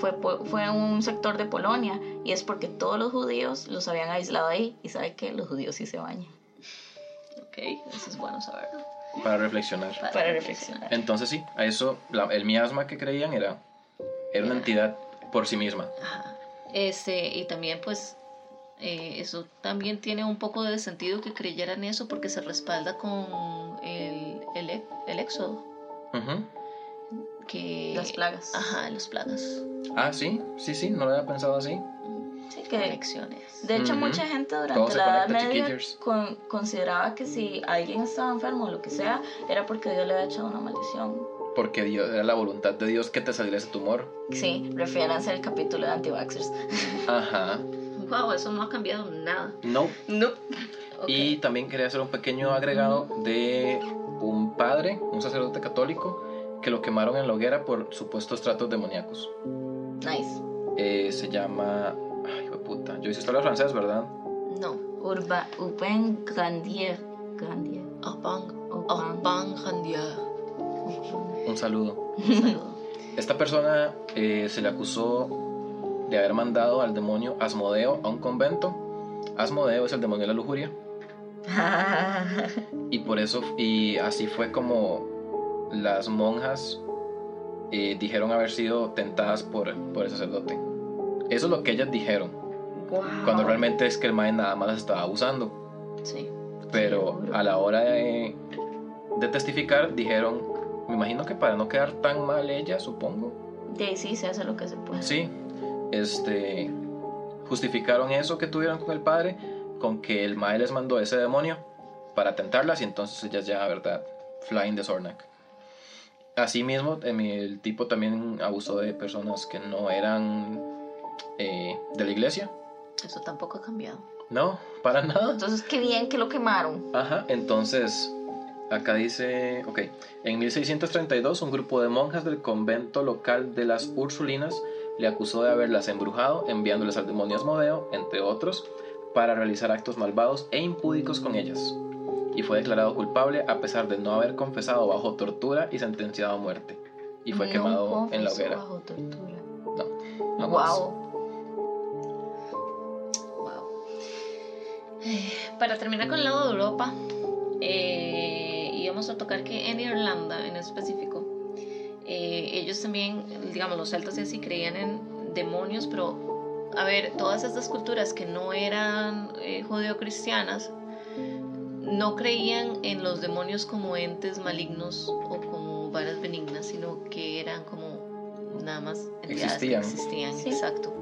fue, fue un sector de Polonia y es porque todos los judíos los habían aislado ahí y sabe que los judíos sí se bañan.
Ok, eso es bueno saberlo.
Para reflexionar.
Para reflexionar.
Entonces sí, a eso, la- el miasma que creían era, era una entidad por sí misma.
Ajá. Este, y también pues eh, eso también tiene un poco de sentido que creyeran eso porque se respalda con el, el, e- el éxodo. Que,
Las plagas.
Ajá, las plagas.
Ah, sí, sí, sí, no lo había pensado así.
Sí, que
Conexiones.
de hecho mucha gente durante la Edad Media con- consideraba que si alguien estaba enfermo o lo que sea era porque Dios le había echado una maldición.
Porque Dios, era la voluntad de Dios que te saliera ese tumor.
Sí, refiéranse al capítulo de Antivaxxers.
Ajá.
Wow, eso no ha cambiado nada.
No.
No.
Y también quería hacer un pequeño agregado de un padre, un sacerdote católico, que lo quemaron en la hoguera por supuestos tratos demoníacos.
Nice.
Eh, se llama. Ay, hijo de puta. Yo hice historia francés, ¿verdad?
No.
Urba, Urbain Grandier. Grandier.
Apan.
Apan
Jandia.
Un saludo.
Un saludo.
Esta persona eh, se le acusó de haber mandado al demonio Asmodeo a un convento. Asmodeo es el demonio de la lujuria. Y por eso, y así fue como las monjas eh, dijeron haber sido tentadas por, por el sacerdote. Eso es lo que ellas dijeron, cuando realmente es que el mae nada más las estaba abusando.
Sí.
Pero a la hora de, de testificar dijeron, me imagino que para no quedar tan mal ella, supongo.
De sí se hace lo que se puede.
Sí, este, justificaron eso que tuvieron con el padre con que el mae les mandó ese demonio para tentarlas y entonces ellas ya, ¿verdad? Flying de Sornak. Asimismo, el tipo también abusó de personas que no eran eh, de la iglesia.
Eso tampoco ha cambiado.
No, para nada.
Entonces, qué bien que lo quemaron.
Ajá, entonces, acá dice, ok, en 1632 un grupo de monjas del convento local de las Ursulinas le acusó de haberlas embrujado, enviándoles al demonio Asmodeo, entre otros, para realizar actos malvados e impúdicos con ellas. Y fue declarado culpable a pesar de no haber confesado bajo tortura y sentenciado a muerte. Y fue
No
quemado en la hoguera.
bajo tortura.
No, jamás.
Wow.
Wow. Para terminar con el lado de Europa, eh, íbamos a tocar que en Irlanda en específico, eh, ellos también, digamos, los celtas y así creían en demonios, pero a ver, todas estas culturas que no eran eh, judeocristianas no creían en los demonios como entes malignos o como varas benignas, sino que eran como nada más entidades que
Existían.
Sí.
exacto.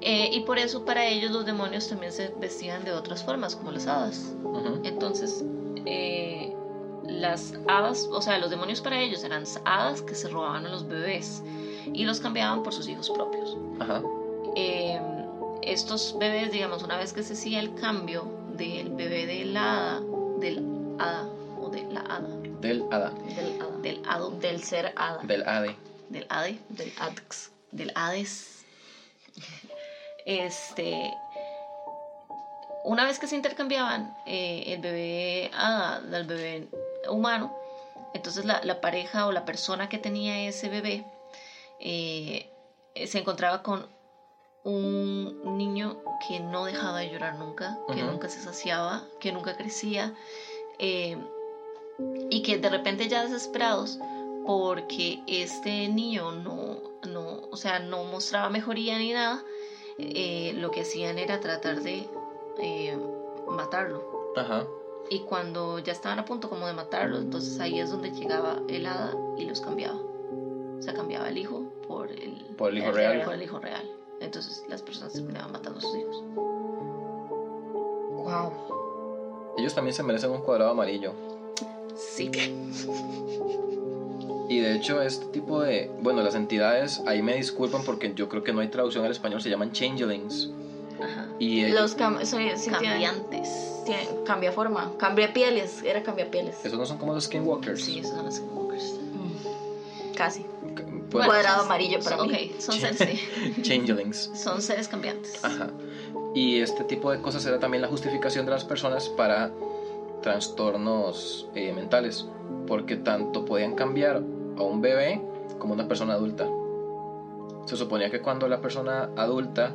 Eh, y por eso para ellos los demonios también se vestían de otras formas, como las hadas. Entonces, eh, las hadas, o sea, los demonios para ellos eran hadas que se robaban a los bebés y los cambiaban por sus hijos propios.
Ajá.
Eh, estos bebés, digamos, una vez que se hacía el cambio del bebé de la hada, del hada o de la hada,
Del hada,
Del, hada.
del hado,
del ser hada.
del ade.
del ade,
Del adx.
del Hades. Este, una vez que se intercambiaban eh, el bebé del bebé humano, entonces la, la pareja o la persona que tenía ese bebé eh, se encontraba con un niño que no dejaba de llorar nunca, que nunca se saciaba, que nunca crecía, eh, y que de repente ya desesperados porque este niño no, no, o sea, no mostraba mejoría ni nada, eh, lo que hacían era tratar de eh, matarlo.
Ajá.
Y cuando ya estaban a punto como de matarlo, entonces ahí es donde llegaba el hada y los cambiaba. O sea, cambiaba el hijo por el,
Por el hijo
El
real.
por el hijo real. Entonces las personas terminaban matando a sus hijos.
Wow.
Ellos también se merecen un cuadrado amarillo.
Sí.
Y de hecho, este tipo de. Bueno, las entidades, ahí me disculpan porque yo creo que no hay traducción al español, se llaman changelings. Y ellos-
Los cam sí, sí,
Cambiantes.
tienen- cambia forma. Cambia pieles. Era cambia pieles.
esos no son como los skinwalkers.
Sí, esos son los skinwalkers.
Mm, Casi.
Pues Bueno.
Cuadrado amarillo para
ok,
mí.
son seres, sí.
Changelings.
son seres cambiantes.
Ajá. Y este tipo de cosas era también la justificación de las personas para trastornos eh, mentales, porque tanto podían cambiar a un bebé como una persona adulta. Se suponía que cuando la persona adulta,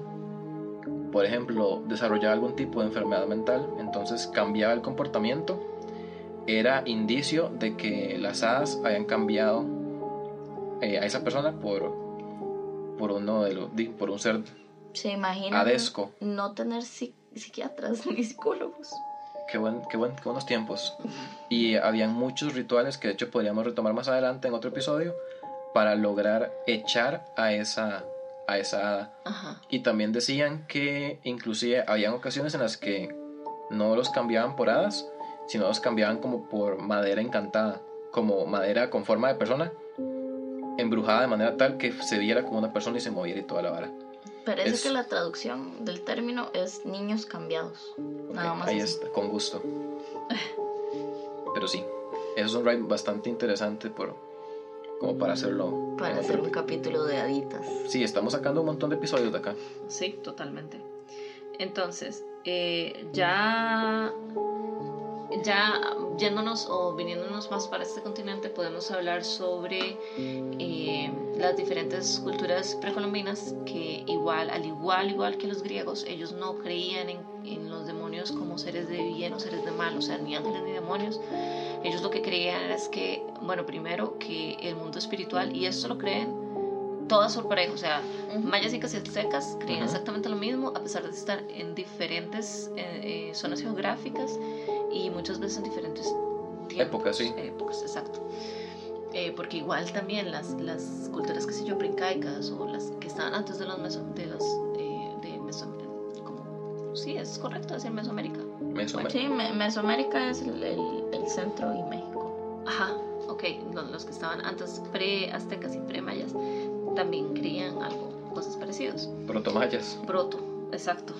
por ejemplo, desarrollaba algún tipo de enfermedad mental, entonces cambiaba el comportamiento, era indicio de que las hadas habían cambiado eh, a esa persona por, por, uno de los, por un ser
Se imagina
adesco.
no tener psi- psiquiatras ni psicólogos.
Qué, buen, qué, buen, qué buenos tiempos. Y habían muchos rituales que de hecho podríamos retomar más adelante en otro episodio para lograr echar a esa, a esa hada.
Ajá.
Y también decían que inclusive habían ocasiones en las que no los cambiaban por hadas, sino los cambiaban como por madera encantada, como madera con forma de persona, embrujada de manera tal que se viera como una persona y se moviera y toda la vara.
Parece
Es-
que la traducción del término es niños cambiados. Nada
Ok,
más.
Ahí
así.
está, con gusto. Pero sí, eso es un ride bastante interesante por, como para hacerlo.
Para hacer
otro-
un capítulo de haditas.
Sí, estamos sacando un montón de episodios de acá.
Sí, totalmente. Entonces, eh, ya, ya yéndonos o viniéndonos más para este continente, podemos hablar sobre eh, las diferentes culturas precolombinas que igual, al igual, igual que los griegos, ellos no creían en, en los demonios como seres de bien o seres de mal, o sea, ni ángeles ni demonios. Ellos lo que creían es que, bueno, primero que el mundo espiritual, y esto lo creen todas por parejo, o sea, mayas, incas y aztecas creían
Ujú.
exactamente lo mismo, a pesar de estar en diferentes eh, eh, zonas geográficas y muchas veces en diferentes tiempos.
Épocas, sí.
Épocas, exacto. Eh, porque igual también las, las culturas, qué sé yo, princaicas o las que estaban antes de los meso, de los eh, de Meso, como, sí, es correcto decir Mesoamérica.
Mesoamérica.
Sí, Me- Mesoamérica es el, el- el centro y México.
Ajá, ok, lo- los que estaban antes pre-aztecas y pre-mayas también creían algo, cosas parecidas.
Protomayas.
Broto, exacto.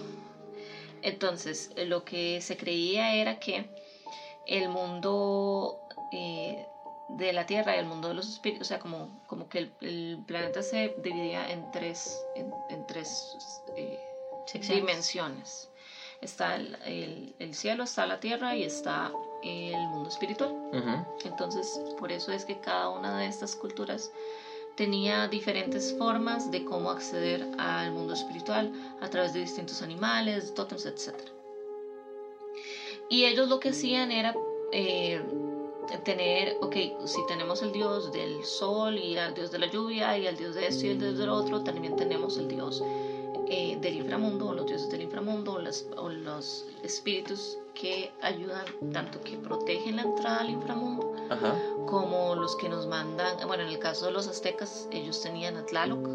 Entonces, eh, lo que se creía era que el mundo eh, de la Tierra y el mundo de los espíritus, o sea, como, como que el, el planeta se dividía en tres, en, en tres eh, dimensiones. Está el, el- el cielo, está la Tierra y está el mundo espiritual. Entonces, por eso es que cada una de estas culturas tenía diferentes formas de cómo acceder al mundo espiritual a través de distintos animales, tótems, etc. Y ellos lo que hacían era eh, tener, ok, si tenemos el dios del sol y al dios de la lluvia y al dios de esto y el dios del otro, también tenemos el dios eh, del inframundo o los dioses del inframundo o, o los espíritus que ayudan tanto que protegen la entrada al inframundo
Ajá.
como los que nos mandan, bueno, en el caso de los aztecas, ellos tenían a Tlaloc,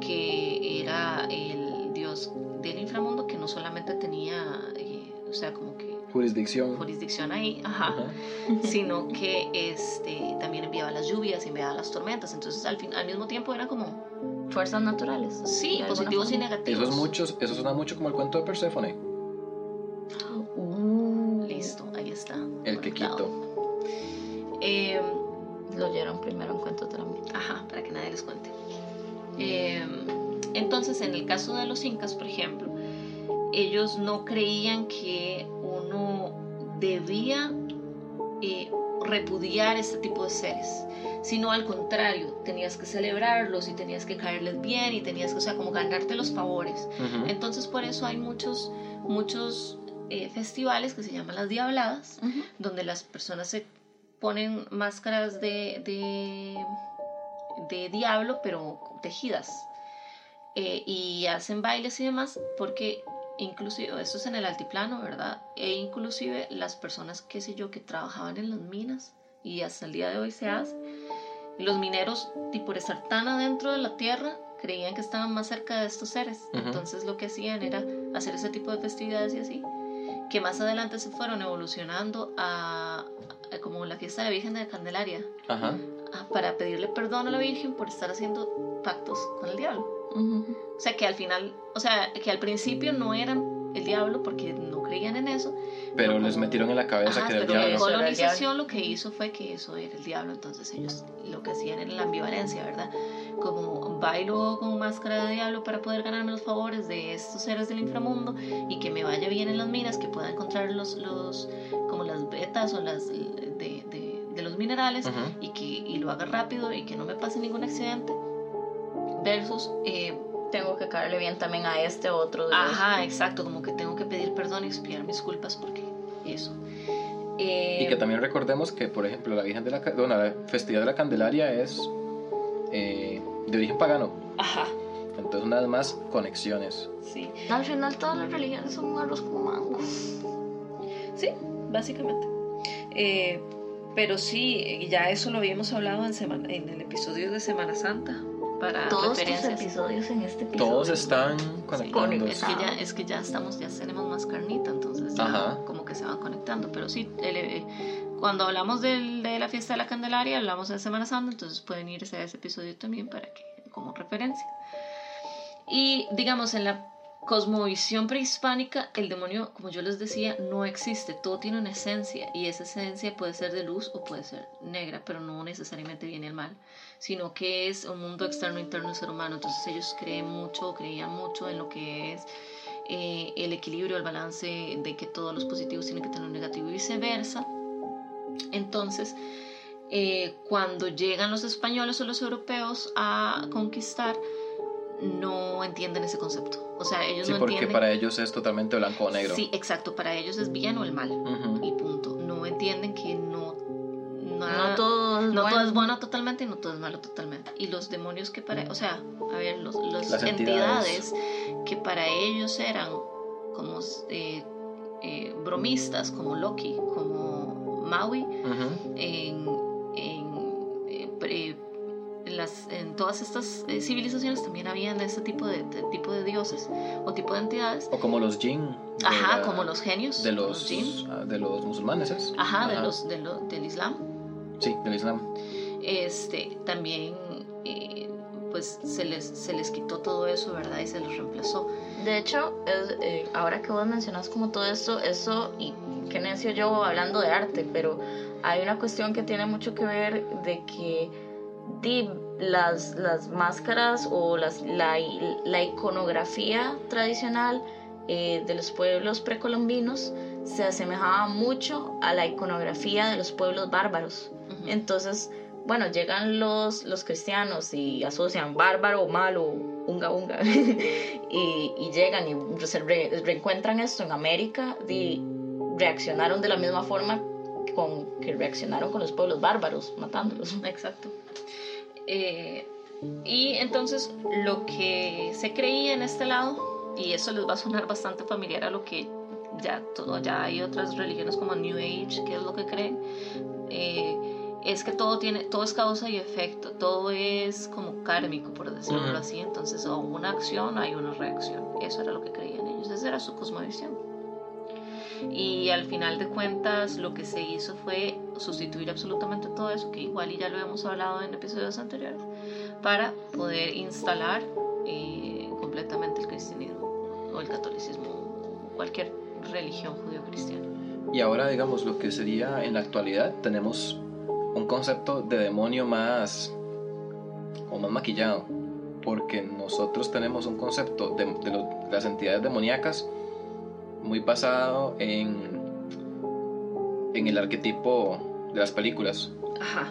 que era el dios del inframundo, que no solamente tenía, eh, o sea, como que
Jurisdicción.
jurisdicción ahí, ajá,
Ajá.
sino que este, también enviaba las lluvias, enviaba las tormentas, entonces al, fin, al mismo tiempo era como,
Fuerzas naturales.
sí, positivos y negativos.
Eso es mucho, eso suena mucho como el cuento de Perséfone.
Uh,
les cuente. Eh, entonces, en el caso de los incas, por ejemplo, ellos no creían que uno debía eh, repudiar este tipo de seres, sino al contrario, tenías que celebrarlos y tenías que caerles bien y tenías que, o sea, como ganarte los favores. Entonces, por eso hay muchos, muchos eh, festivales que se llaman las diabladas, donde las personas se ponen máscaras de, de, de diablo, pero tejidas. Eh, y hacen bailes y demás, porque inclusive, esto es en el altiplano, ¿verdad? E inclusive las personas, qué sé yo, que trabajaban en las minas, y hasta el día de hoy se hace, los mineros, y por estar tan adentro de la tierra, creían que estaban más cerca de estos seres. Entonces lo que hacían era hacer ese tipo de festividades y así, que más adelante se fueron evolucionando a, a como la fiesta de la Virgen de la Candelaria,
Ajá.
Para pedirle perdón a la Virgen por estar haciendo pactos con el diablo.
Ujú.
O sea, que al final, o sea, que al principio no eran el diablo porque no creían en eso.
Pero
No,
les
como-
metieron en la cabeza
Ajá,
que era el
la
diablo.
El
colonización lo que hizo fue que eso era el diablo, entonces ellos lo que hacían era la ambivalencia, ¿verdad? Como bailo con máscara de diablo para poder ganarme los favores de estos seres del inframundo y que me vaya bien en las minas, que pueda encontrar los, los como las vetas o las de, de- de los minerales y que y lo haga rápido y que no me pase ningún accidente versus eh,
Tengo que caerle bien también a este otro. de los-
ajá exacto como que tengo que pedir perdón y expiar mis culpas porque eso Eh,
Y que también recordemos que, por ejemplo, la Virgen de la, bueno, la festividad de la Candelaria es eh, de origen pagano.
ajá
Entonces, una vez más, conexiones.
sí
Al final todas las religiones son un arroz con mango.
Sí, básicamente. Eh, pero sí, ya eso lo habíamos hablado en, semana, en el episodio de Semana Santa. Para
Todos
referencias.
episodios en este episodio.
Todos están
Sí,
conectando.
es que ya es que ya estamos ya tenemos más carnita entonces ya como que se van conectando pero sí el, eh, cuando hablamos del- de la fiesta de la Candelaria hablamos de Semana Santa entonces pueden irse a ese episodio también para que como referencia y digamos en la cosmovisión prehispánica el demonio como yo les decía no existe todo tiene una esencia y esa esencia puede ser de luz o puede ser negra pero no necesariamente viene el mal sino que es un mundo externo interno del ser humano. Entonces ellos creen mucho, creían mucho en lo que es eh, el equilibrio, el balance de que todos los positivos tienen que tener un negativo y viceversa. Entonces, eh, cuando llegan los españoles o los europeos a conquistar, no entienden ese concepto. O sea, ellos
Sí,
no
porque
entienden.
para ellos es totalmente blanco o negro.
Sí, exacto. Para ellos es bien o el mal. Y punto. No entienden que no. nada-
No todo es
no
bueno.
todo es bueno totalmente y no todo es malo totalmente. Y los demonios que para, o sea, a ver, los, los
Las
entidades.
entidades.
que para ellos eran como eh, eh, bromistas, como Loki, como Maui, en, en, eh, las, en todas estas eh, civilizaciones también habían ese tipo de, de tipo de dioses o tipo de entidades.
O como los jinn. de
Ajá,
la-
como los genios.
De
como
los,
jinn.
ah, de los musulmanes, ¿es?
Ajá, de los, de lo- del Islam.
Sí, del Islam.
este, también eh, pues se les, se les quitó todo eso, ¿verdad? Y se les reemplazó.
De hecho, es, eh, ahora que vos mencionas como todo esto, eso, y qué necio yo hablando de arte, pero hay una cuestión que tiene mucho que ver de que di, las, las máscaras o las, la, la iconografía tradicional eh, de los pueblos precolombinos se asemejaba mucho a la iconografía de los pueblos bárbaros. Entonces, bueno, llegan los, los cristianos y asocian bárbaro, malo, unga, unga, y, y llegan y se re- reencuentran esto en América y reaccionaron de la misma forma con que reaccionaron con los pueblos bárbaros, matándolos.
Exacto. Eh, y entonces lo que se creía en este lado, y eso les va a sonar bastante familiar a lo que ya, todo, ya hay otras religiones como New Age, que es lo que creen, eh, es que todo, tiene, todo es causa y efecto, todo es como kármico, por decirlo
Ujú.
así. Entonces, o una acción, hay una reacción. Eso era lo que creían ellos, esa era su cosmovisión. Y al final de cuentas lo que se hizo fue sustituir absolutamente todo eso, que igual y ya lo hemos hablado en episodios anteriores, para poder instalar eh, completamente el cristianismo o el catolicismo cualquier religión judío-cristiana.
Y ahora, digamos, lo que sería en la actualidad, tenemos un concepto de demonio más o más maquillado, porque nosotros tenemos un concepto de, de lo- de las entidades demoníacas muy basado en, en el arquetipo de las películas.
Ajá.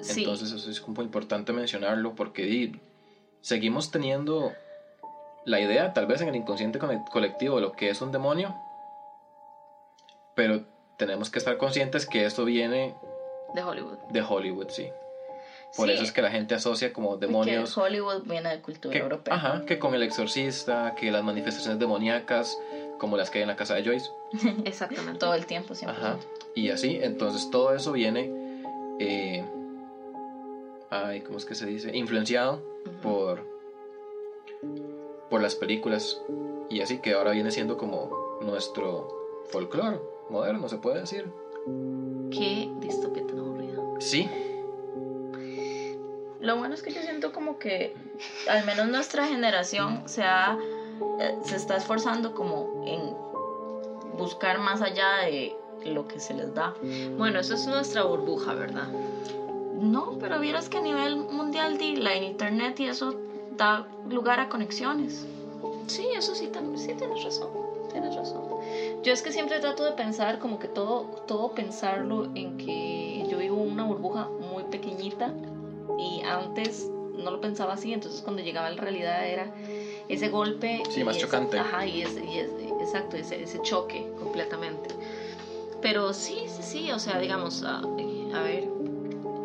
Sí.
Entonces eso es como importante mencionarlo porque seguimos teniendo la idea, tal vez en el inconsciente cole- colectivo, de lo que es un demonio, pero tenemos que estar conscientes que esto viene
de Hollywood.
de Hollywood, sí. Por
Sí.
eso es que la gente asocia como
Que
demonios...
Hollywood viene de cultura
Que,
europea.
ajá, que con el exorcista, que las manifestaciones demoníacas, como las que hay en la casa de Joyce.
Exactamente.
Todo el tiempo, siempre.
Ajá. Y así, entonces todo eso viene, eh, ay, ¿cómo es que se dice? Influenciado por, por las películas. Y así que ahora viene siendo como nuestro folclore moderno, se puede decir.
Qué distopía tan aburrida.
Sí,
Lo bueno es que yo siento como que al menos nuestra generación se ha eh, se está esforzando como en buscar más allá de lo que se les da.
Bueno, eso es nuestra burbuja, ¿verdad?
No, pero vieras que a nivel mundial la internet y eso da lugar a conexiones.
Sí, eso sí, también, sí tienes razón, tienes razón. Yo es que siempre trato de pensar como que todo, todo pensarlo en que yo vivo una burbuja muy pequeñita y antes no lo pensaba así, entonces cuando llegaba a la realidad era ese golpe.
Sí, más chocante.
Ajá, y, ese, y exacto, ese, ese choque completamente. Pero sí, sí, sí, o sea, digamos, a, a ver,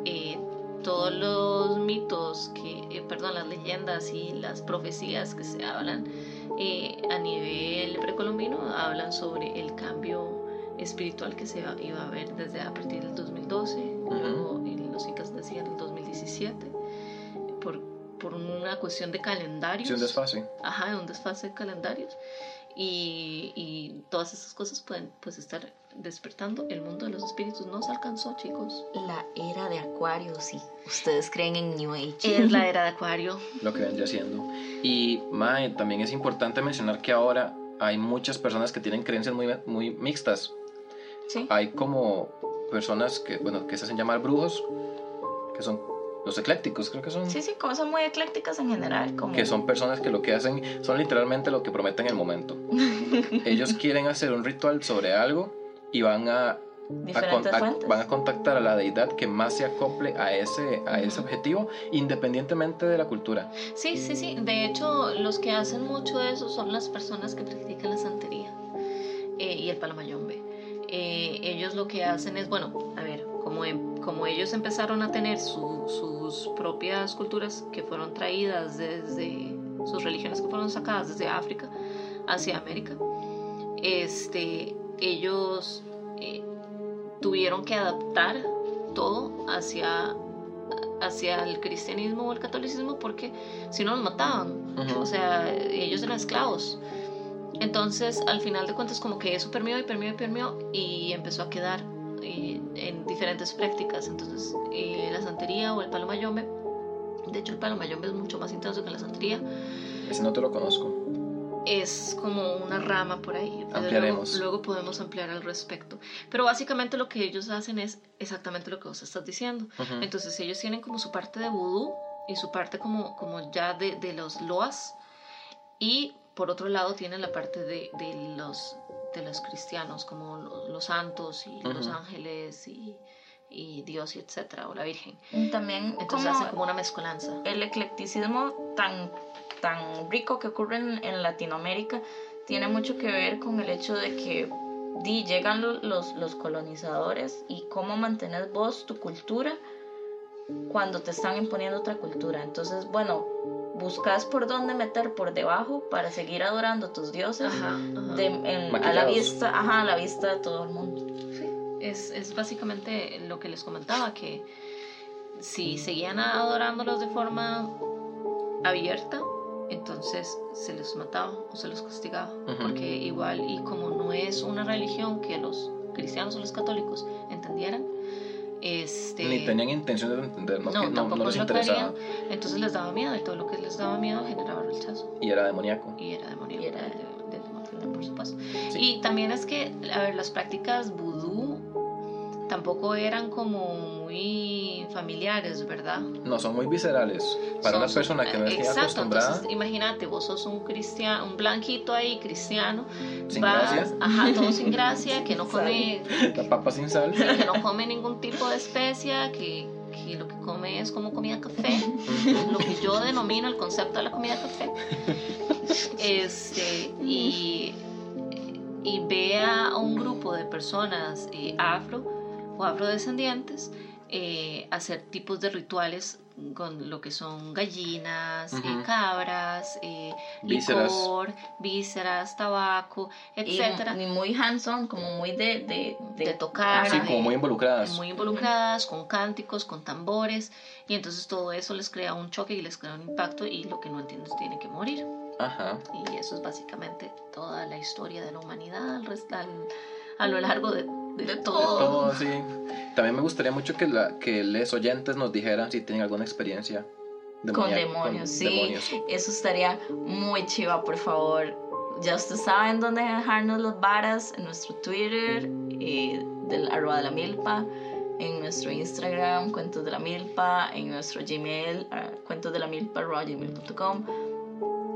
eh, todos los mitos, que, eh, perdón, las leyendas y las profecías que se hablan eh, a nivel precolombino hablan sobre el cambio espiritual que se iba a haber desde a partir del 2012, luego los incas decían el 2017, por, por una cuestión de calendarios.
Sí, un desfase.
Ajá, un desfase de calendarios. Y, y, todas esas cosas pueden pues estar despertando el mundo de los espíritus. No se alcanzó, chicos.
La era de Acuario, sí. Ustedes creen en New Age.
Es la era de Acuario.
Lo que vendría siendo. Y Mae, también es importante mencionar que ahora hay muchas personas que tienen creencias muy, muy mixtas.
Sí.
Hay como personas que, bueno, que se hacen llamar brujos, que son los eclécticos, creo que son.
Sí, sí, como son muy eclécticas en general. Como...
Que son personas que lo que hacen son literalmente lo que prometen en el momento. Ellos quieren hacer un ritual sobre algo y van a, van a contactar a la deidad que más se acople a ese, a ese objetivo, independientemente de la cultura.
Sí, sí, sí. De hecho, los que hacen mucho de eso son las personas que practican la santería eh, y el palomayombe. Eh, ellos lo que hacen es, bueno, a ver, como, em, como ellos empezaron a tener su, sus propias culturas que fueron traídas desde sus religiones que fueron sacadas desde África hacia América, este, ellos eh, tuvieron que adaptar todo hacia, hacia el cristianismo o el catolicismo porque si no los mataban.
Ujú.
O sea, ellos eran esclavos. Entonces, al final de cuentas, como que eso permeó y permeó y permeó y empezó a quedar eh, en diferentes prácticas. Entonces, eh, la santería o el palo mayombe, de hecho, el palo mayombe es mucho más intenso que la santería,
Ese no te lo conozco.
es como una rama por ahí.
Ampliaremos.
Luego, luego podemos ampliar al respecto. Pero básicamente lo que ellos hacen es exactamente lo que vos estás diciendo.
Ujú.
Entonces ellos tienen como su parte de vudú y su parte como, como ya de, de los loas. Y por otro lado tienen la parte de, de los, de los cristianos, como lo- los, santos y los ángeles y, y Dios y etcétera, o la Virgen.
También
Entonces
como
hacen como una mezcolanza.
el eclecticismo tan, tan rico que ocurre en, en Latinoamérica tiene mucho que ver con el hecho de que di, llegan lo- los, los colonizadores y cómo mantener vos tu cultura cuando te están imponiendo otra cultura. Entonces, bueno, buscas por dónde meter por debajo para seguir adorando tus dioses
Ajá, ajá.
de- en- a la vista, ajá, a la vista de todo el mundo.
Sí, es, es básicamente lo que les comentaba, que si seguían adorándolos de forma abierta, entonces se les mataba o se los castigaba.
Ujú.
Porque igual, y como no es una religión que los cristianos o los católicos entendieran, este...
Ni tenían intención de entender, no,
no,
que no,
tampoco
no les interesaba.
querían, entonces les daba miedo y todo lo que les daba miedo generaba rechazo
Y era demoníaco.
y era demoníaco,
Y era-
de- del demonio, por supuesto.
Sí.
Y también es que, a ver, las prácticas vudú tampoco eran como muy familiares, ¿verdad?
No, son muy viscerales. Para
Son-
una persona que no es
Exacto,
acostumbrada,
entonces imagínate, vos sos un cristiano, un blanquito ahí, cristiano,
sin
vas,
gracia,
ajá, todo sin gracia, que no come,
la papa sin sal.
que no come ningún tipo de especia, que, que lo que come es como comida café, lo que yo denomino el concepto de la comida café. Este, y, y ve a un grupo de personas eh, afro o afrodescendientes eh, hacer tipos de rituales con lo que son gallinas, eh,
Ujú.
cabras, eh,
Vísceras.
licor, vísceras, tabaco, etcétera.
y muy hands-on, como muy de, de,
De tocar.
Sí, como muy involucradas.
muy involucradas, con cánticos, con tambores, y entonces todo eso les crea un choque y les crea un impacto y lo que no entiendes tiene que morir.
Ajá.
Y eso es básicamente toda la historia de la humanidad al- a lo largo de, de todo.
así. También me gustaría mucho que, la, que les oyentes nos dijeran si tienen alguna experiencia
con demonios, sí.
demonios.
Eso estaría muy chiva, por favor. Ya ustedes saben dónde dejarnos las varas en nuestro Twitter, eh, del arroba de la milpa, en nuestro Instagram, cuentos de la milpa, en nuestro Gmail, ah, cuentos de la milpa,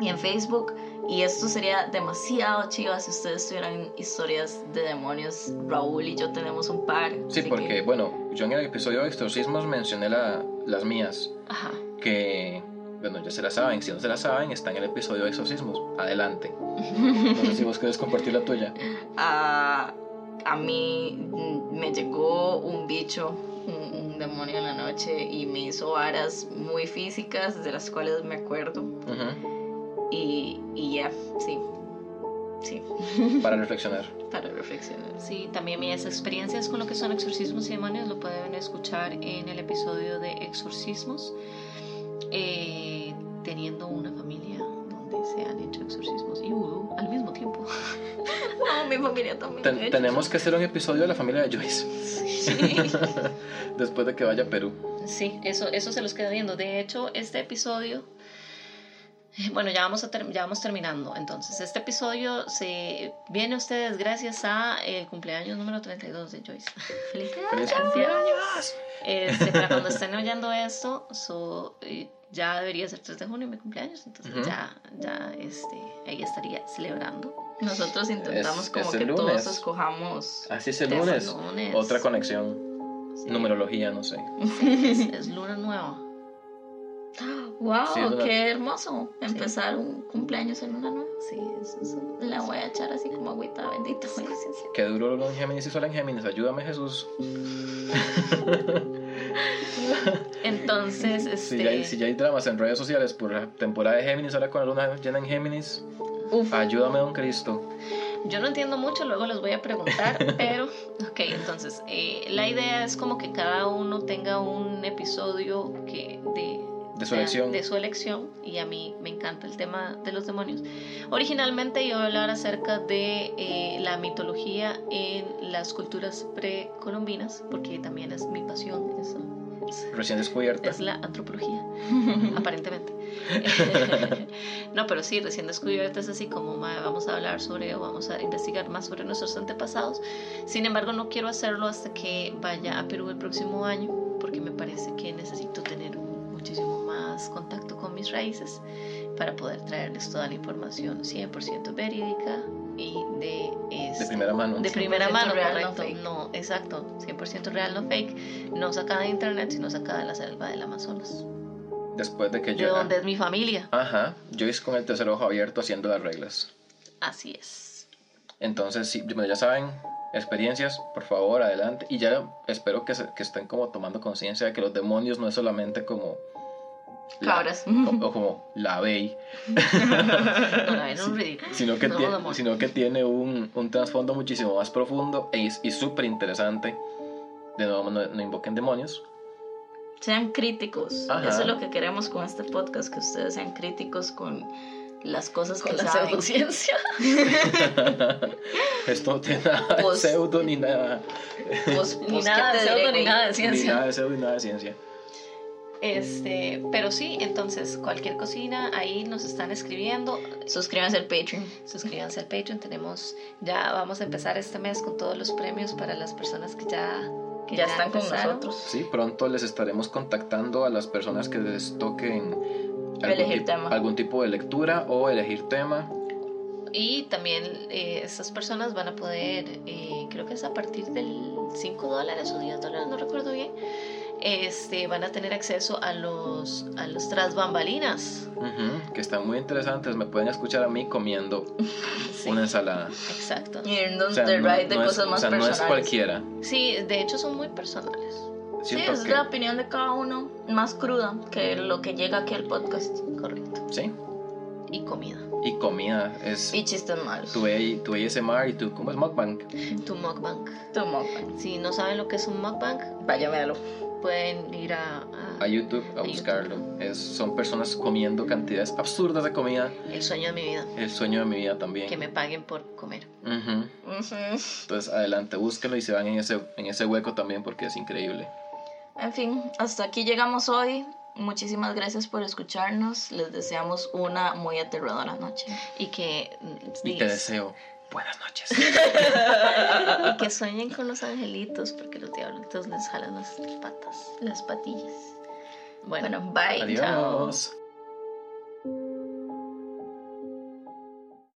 y en Facebook. Y esto sería demasiado chiva si ustedes tuvieran historias de demonios. Raúl y yo tenemos un par.
Sí, porque,
que-
bueno, yo en el episodio de exorcismos mencioné la- las mías,
Ajá.
que, bueno, ya se las saben. Si no se las saben, está en el episodio de exorcismos. Adelante. No sé si vos querés compartir la tuya.
a, a mí mm, me llegó un bicho, un, un demonio en la noche y me hizo varas muy físicas de las cuales me acuerdo.
Ujú,
Y, y ya, sí, sí,
Para reflexionar.
para reflexionar.
Sí, también mis experiencias con lo que son exorcismos y demonios lo pueden escuchar en el episodio de exorcismos, eh, teniendo una familia donde se han hecho exorcismos y vudú al mismo tiempo.
No, mi familia también.
Ten- tenemos que hacer un episodio de la familia de Joyce. Después de que vaya a Perú.
Sí, eso, eso se los queda viendo. De hecho, este episodio, bueno, ya vamos, a ter- ya vamos terminando. Entonces, este episodio se viene a ustedes gracias a el cumpleaños número 32 de Joyce.
Felicidades.
¡Feliz cumpleaños!
Este, para cuando estén oyendo esto, so, eh, ya debería ser 3 de junio mi cumpleaños, entonces ya, ya este, ahí estaría celebrando.
Nosotros intentamos
Es-
como
es
que
lunes.
todos escojamos.
Así es el lunes.
lunes.
Otra conexión.
Sí,
Numerología, no sé.
Es, es luna nueva.
¡Wow! ¡Qué hermoso! Empezar un cumpleaños en una nueva.
Sí, es, es un-
La voy a echar así como agüita bendita.
Sí.
Qué duro lo en Géminis y Sol en Géminis. Ayúdame, Jesús.
Entonces, este,
Si ya, hay, si ya hay dramas en redes sociales por la temporada de Géminis, ahora con la luna llena en Géminis,
Uf.
ayúdame, don Cristo.
yo no entiendo mucho, luego les voy a preguntar, pero, ok, entonces, eh, la idea es como que cada uno tenga un episodio que de,
De su elección.
de su elección, y a mí me encanta el tema de los demonios. Originalmente iba a hablar acerca de eh, la mitología en las culturas precolombinas, porque también es mi pasión, es-
Recién descubierta.
es la antropología, aparentemente. no, pero sí, recién descubierta es así como vamos a hablar sobre o vamos a investigar más sobre nuestros antepasados. Sin embargo, no quiero hacerlo hasta que vaya a Perú el próximo año, porque me parece que necesito tener muchísimo más contacto con mis raíces para poder traerles toda la información 100% verídica y de,
De
este,
primera mano.
de primera
100%
mano,
real, no
correcto.
fake.
No, exacto, 100% real, no fake. No sacada de internet, sino sacada de la selva del Amazonas.
Después de que
De
yo.
donde es mi familia.
Ajá. Joyce con el tercer ojo abierto haciendo las reglas.
Así es.
Entonces, sí, bueno, ya saben, experiencias, por favor, adelante. Y ya espero que, se- que estén como tomando conciencia de que los demonios no es solamente como... la-
Cabras.
o, o como la Bey,
No, no, ridículo.
sino que,
No,
tie-
demonios.
sino que tiene un, un trasfondo muchísimo más profundo e, y súper interesante. De nuevo, no, no invoquen demonios.
Sean críticos.
Ajá.
Eso es lo que queremos con este podcast, que ustedes sean críticos con las cosas
Con
que
la
saben.
pseudociencia.
Esto no tiene nada de pseudo ni nada,
Ni nada
¿qué
de pseudo ni nada de
ni
ciencia.
nada de pseudo ni nada de ciencia.
Este, pero sí, entonces cualquier cocina ahí nos están escribiendo.
Suscríbanse al Patreon.
Suscríbanse al Patreon. Tenemos, ya vamos a empezar este mes con todos los premios para las personas que ya, que
Ya están con nosotros.
Sí, pronto les estaremos contactando a las personas que les toquen algún,
tema.
algún tipo de lectura o elegir tema.
Y también eh, estas personas van a poder, eh, creo que es a partir del 5 dólares o 10 dólares, no recuerdo bien, este, van a tener acceso a los, a los tras bambalinas.
Que están muy interesantes. Me pueden escuchar a mí comiendo
Sí,
una ensalada.
exacto.
Y irnos
O sea,
de
no,
de
no es,
cosas más
o sea, no es cualquiera.
Sí, de hecho son muy personales.
Sí,
Siento
es
que-
la opinión de cada uno, más cruda que lo que llega aquí al podcast.
Correcto.
Sí.
Y comida.
Y comida. Es
Y chistes malos.
tu, tu ASMR y tu... ¿Cómo es mukbang?
Tu mukbang.
Tu mukbang.
Si no saben lo que es un mukbang,
Vaya, véalo.
Pueden ir a, a
A YouTube a
A
buscarlo. Es, son personas comiendo cantidades absurdas de comida.
El sueño de mi vida.
El sueño de mi vida también.
Que me paguen por comer.
Ujú.
Ujú.
Entonces adelante, búsquenlo y se van en ese, en ese hueco también porque es increíble.
En fin, hasta aquí llegamos hoy. muchísimas gracias por escucharnos. Les deseamos una muy aterradora noche.
Y que...
Y te deseo buenas noches.
y que sueñen con los angelitos, porque los diablitos les jalan las patas, las patillas. Bueno,
bye.
Adiós.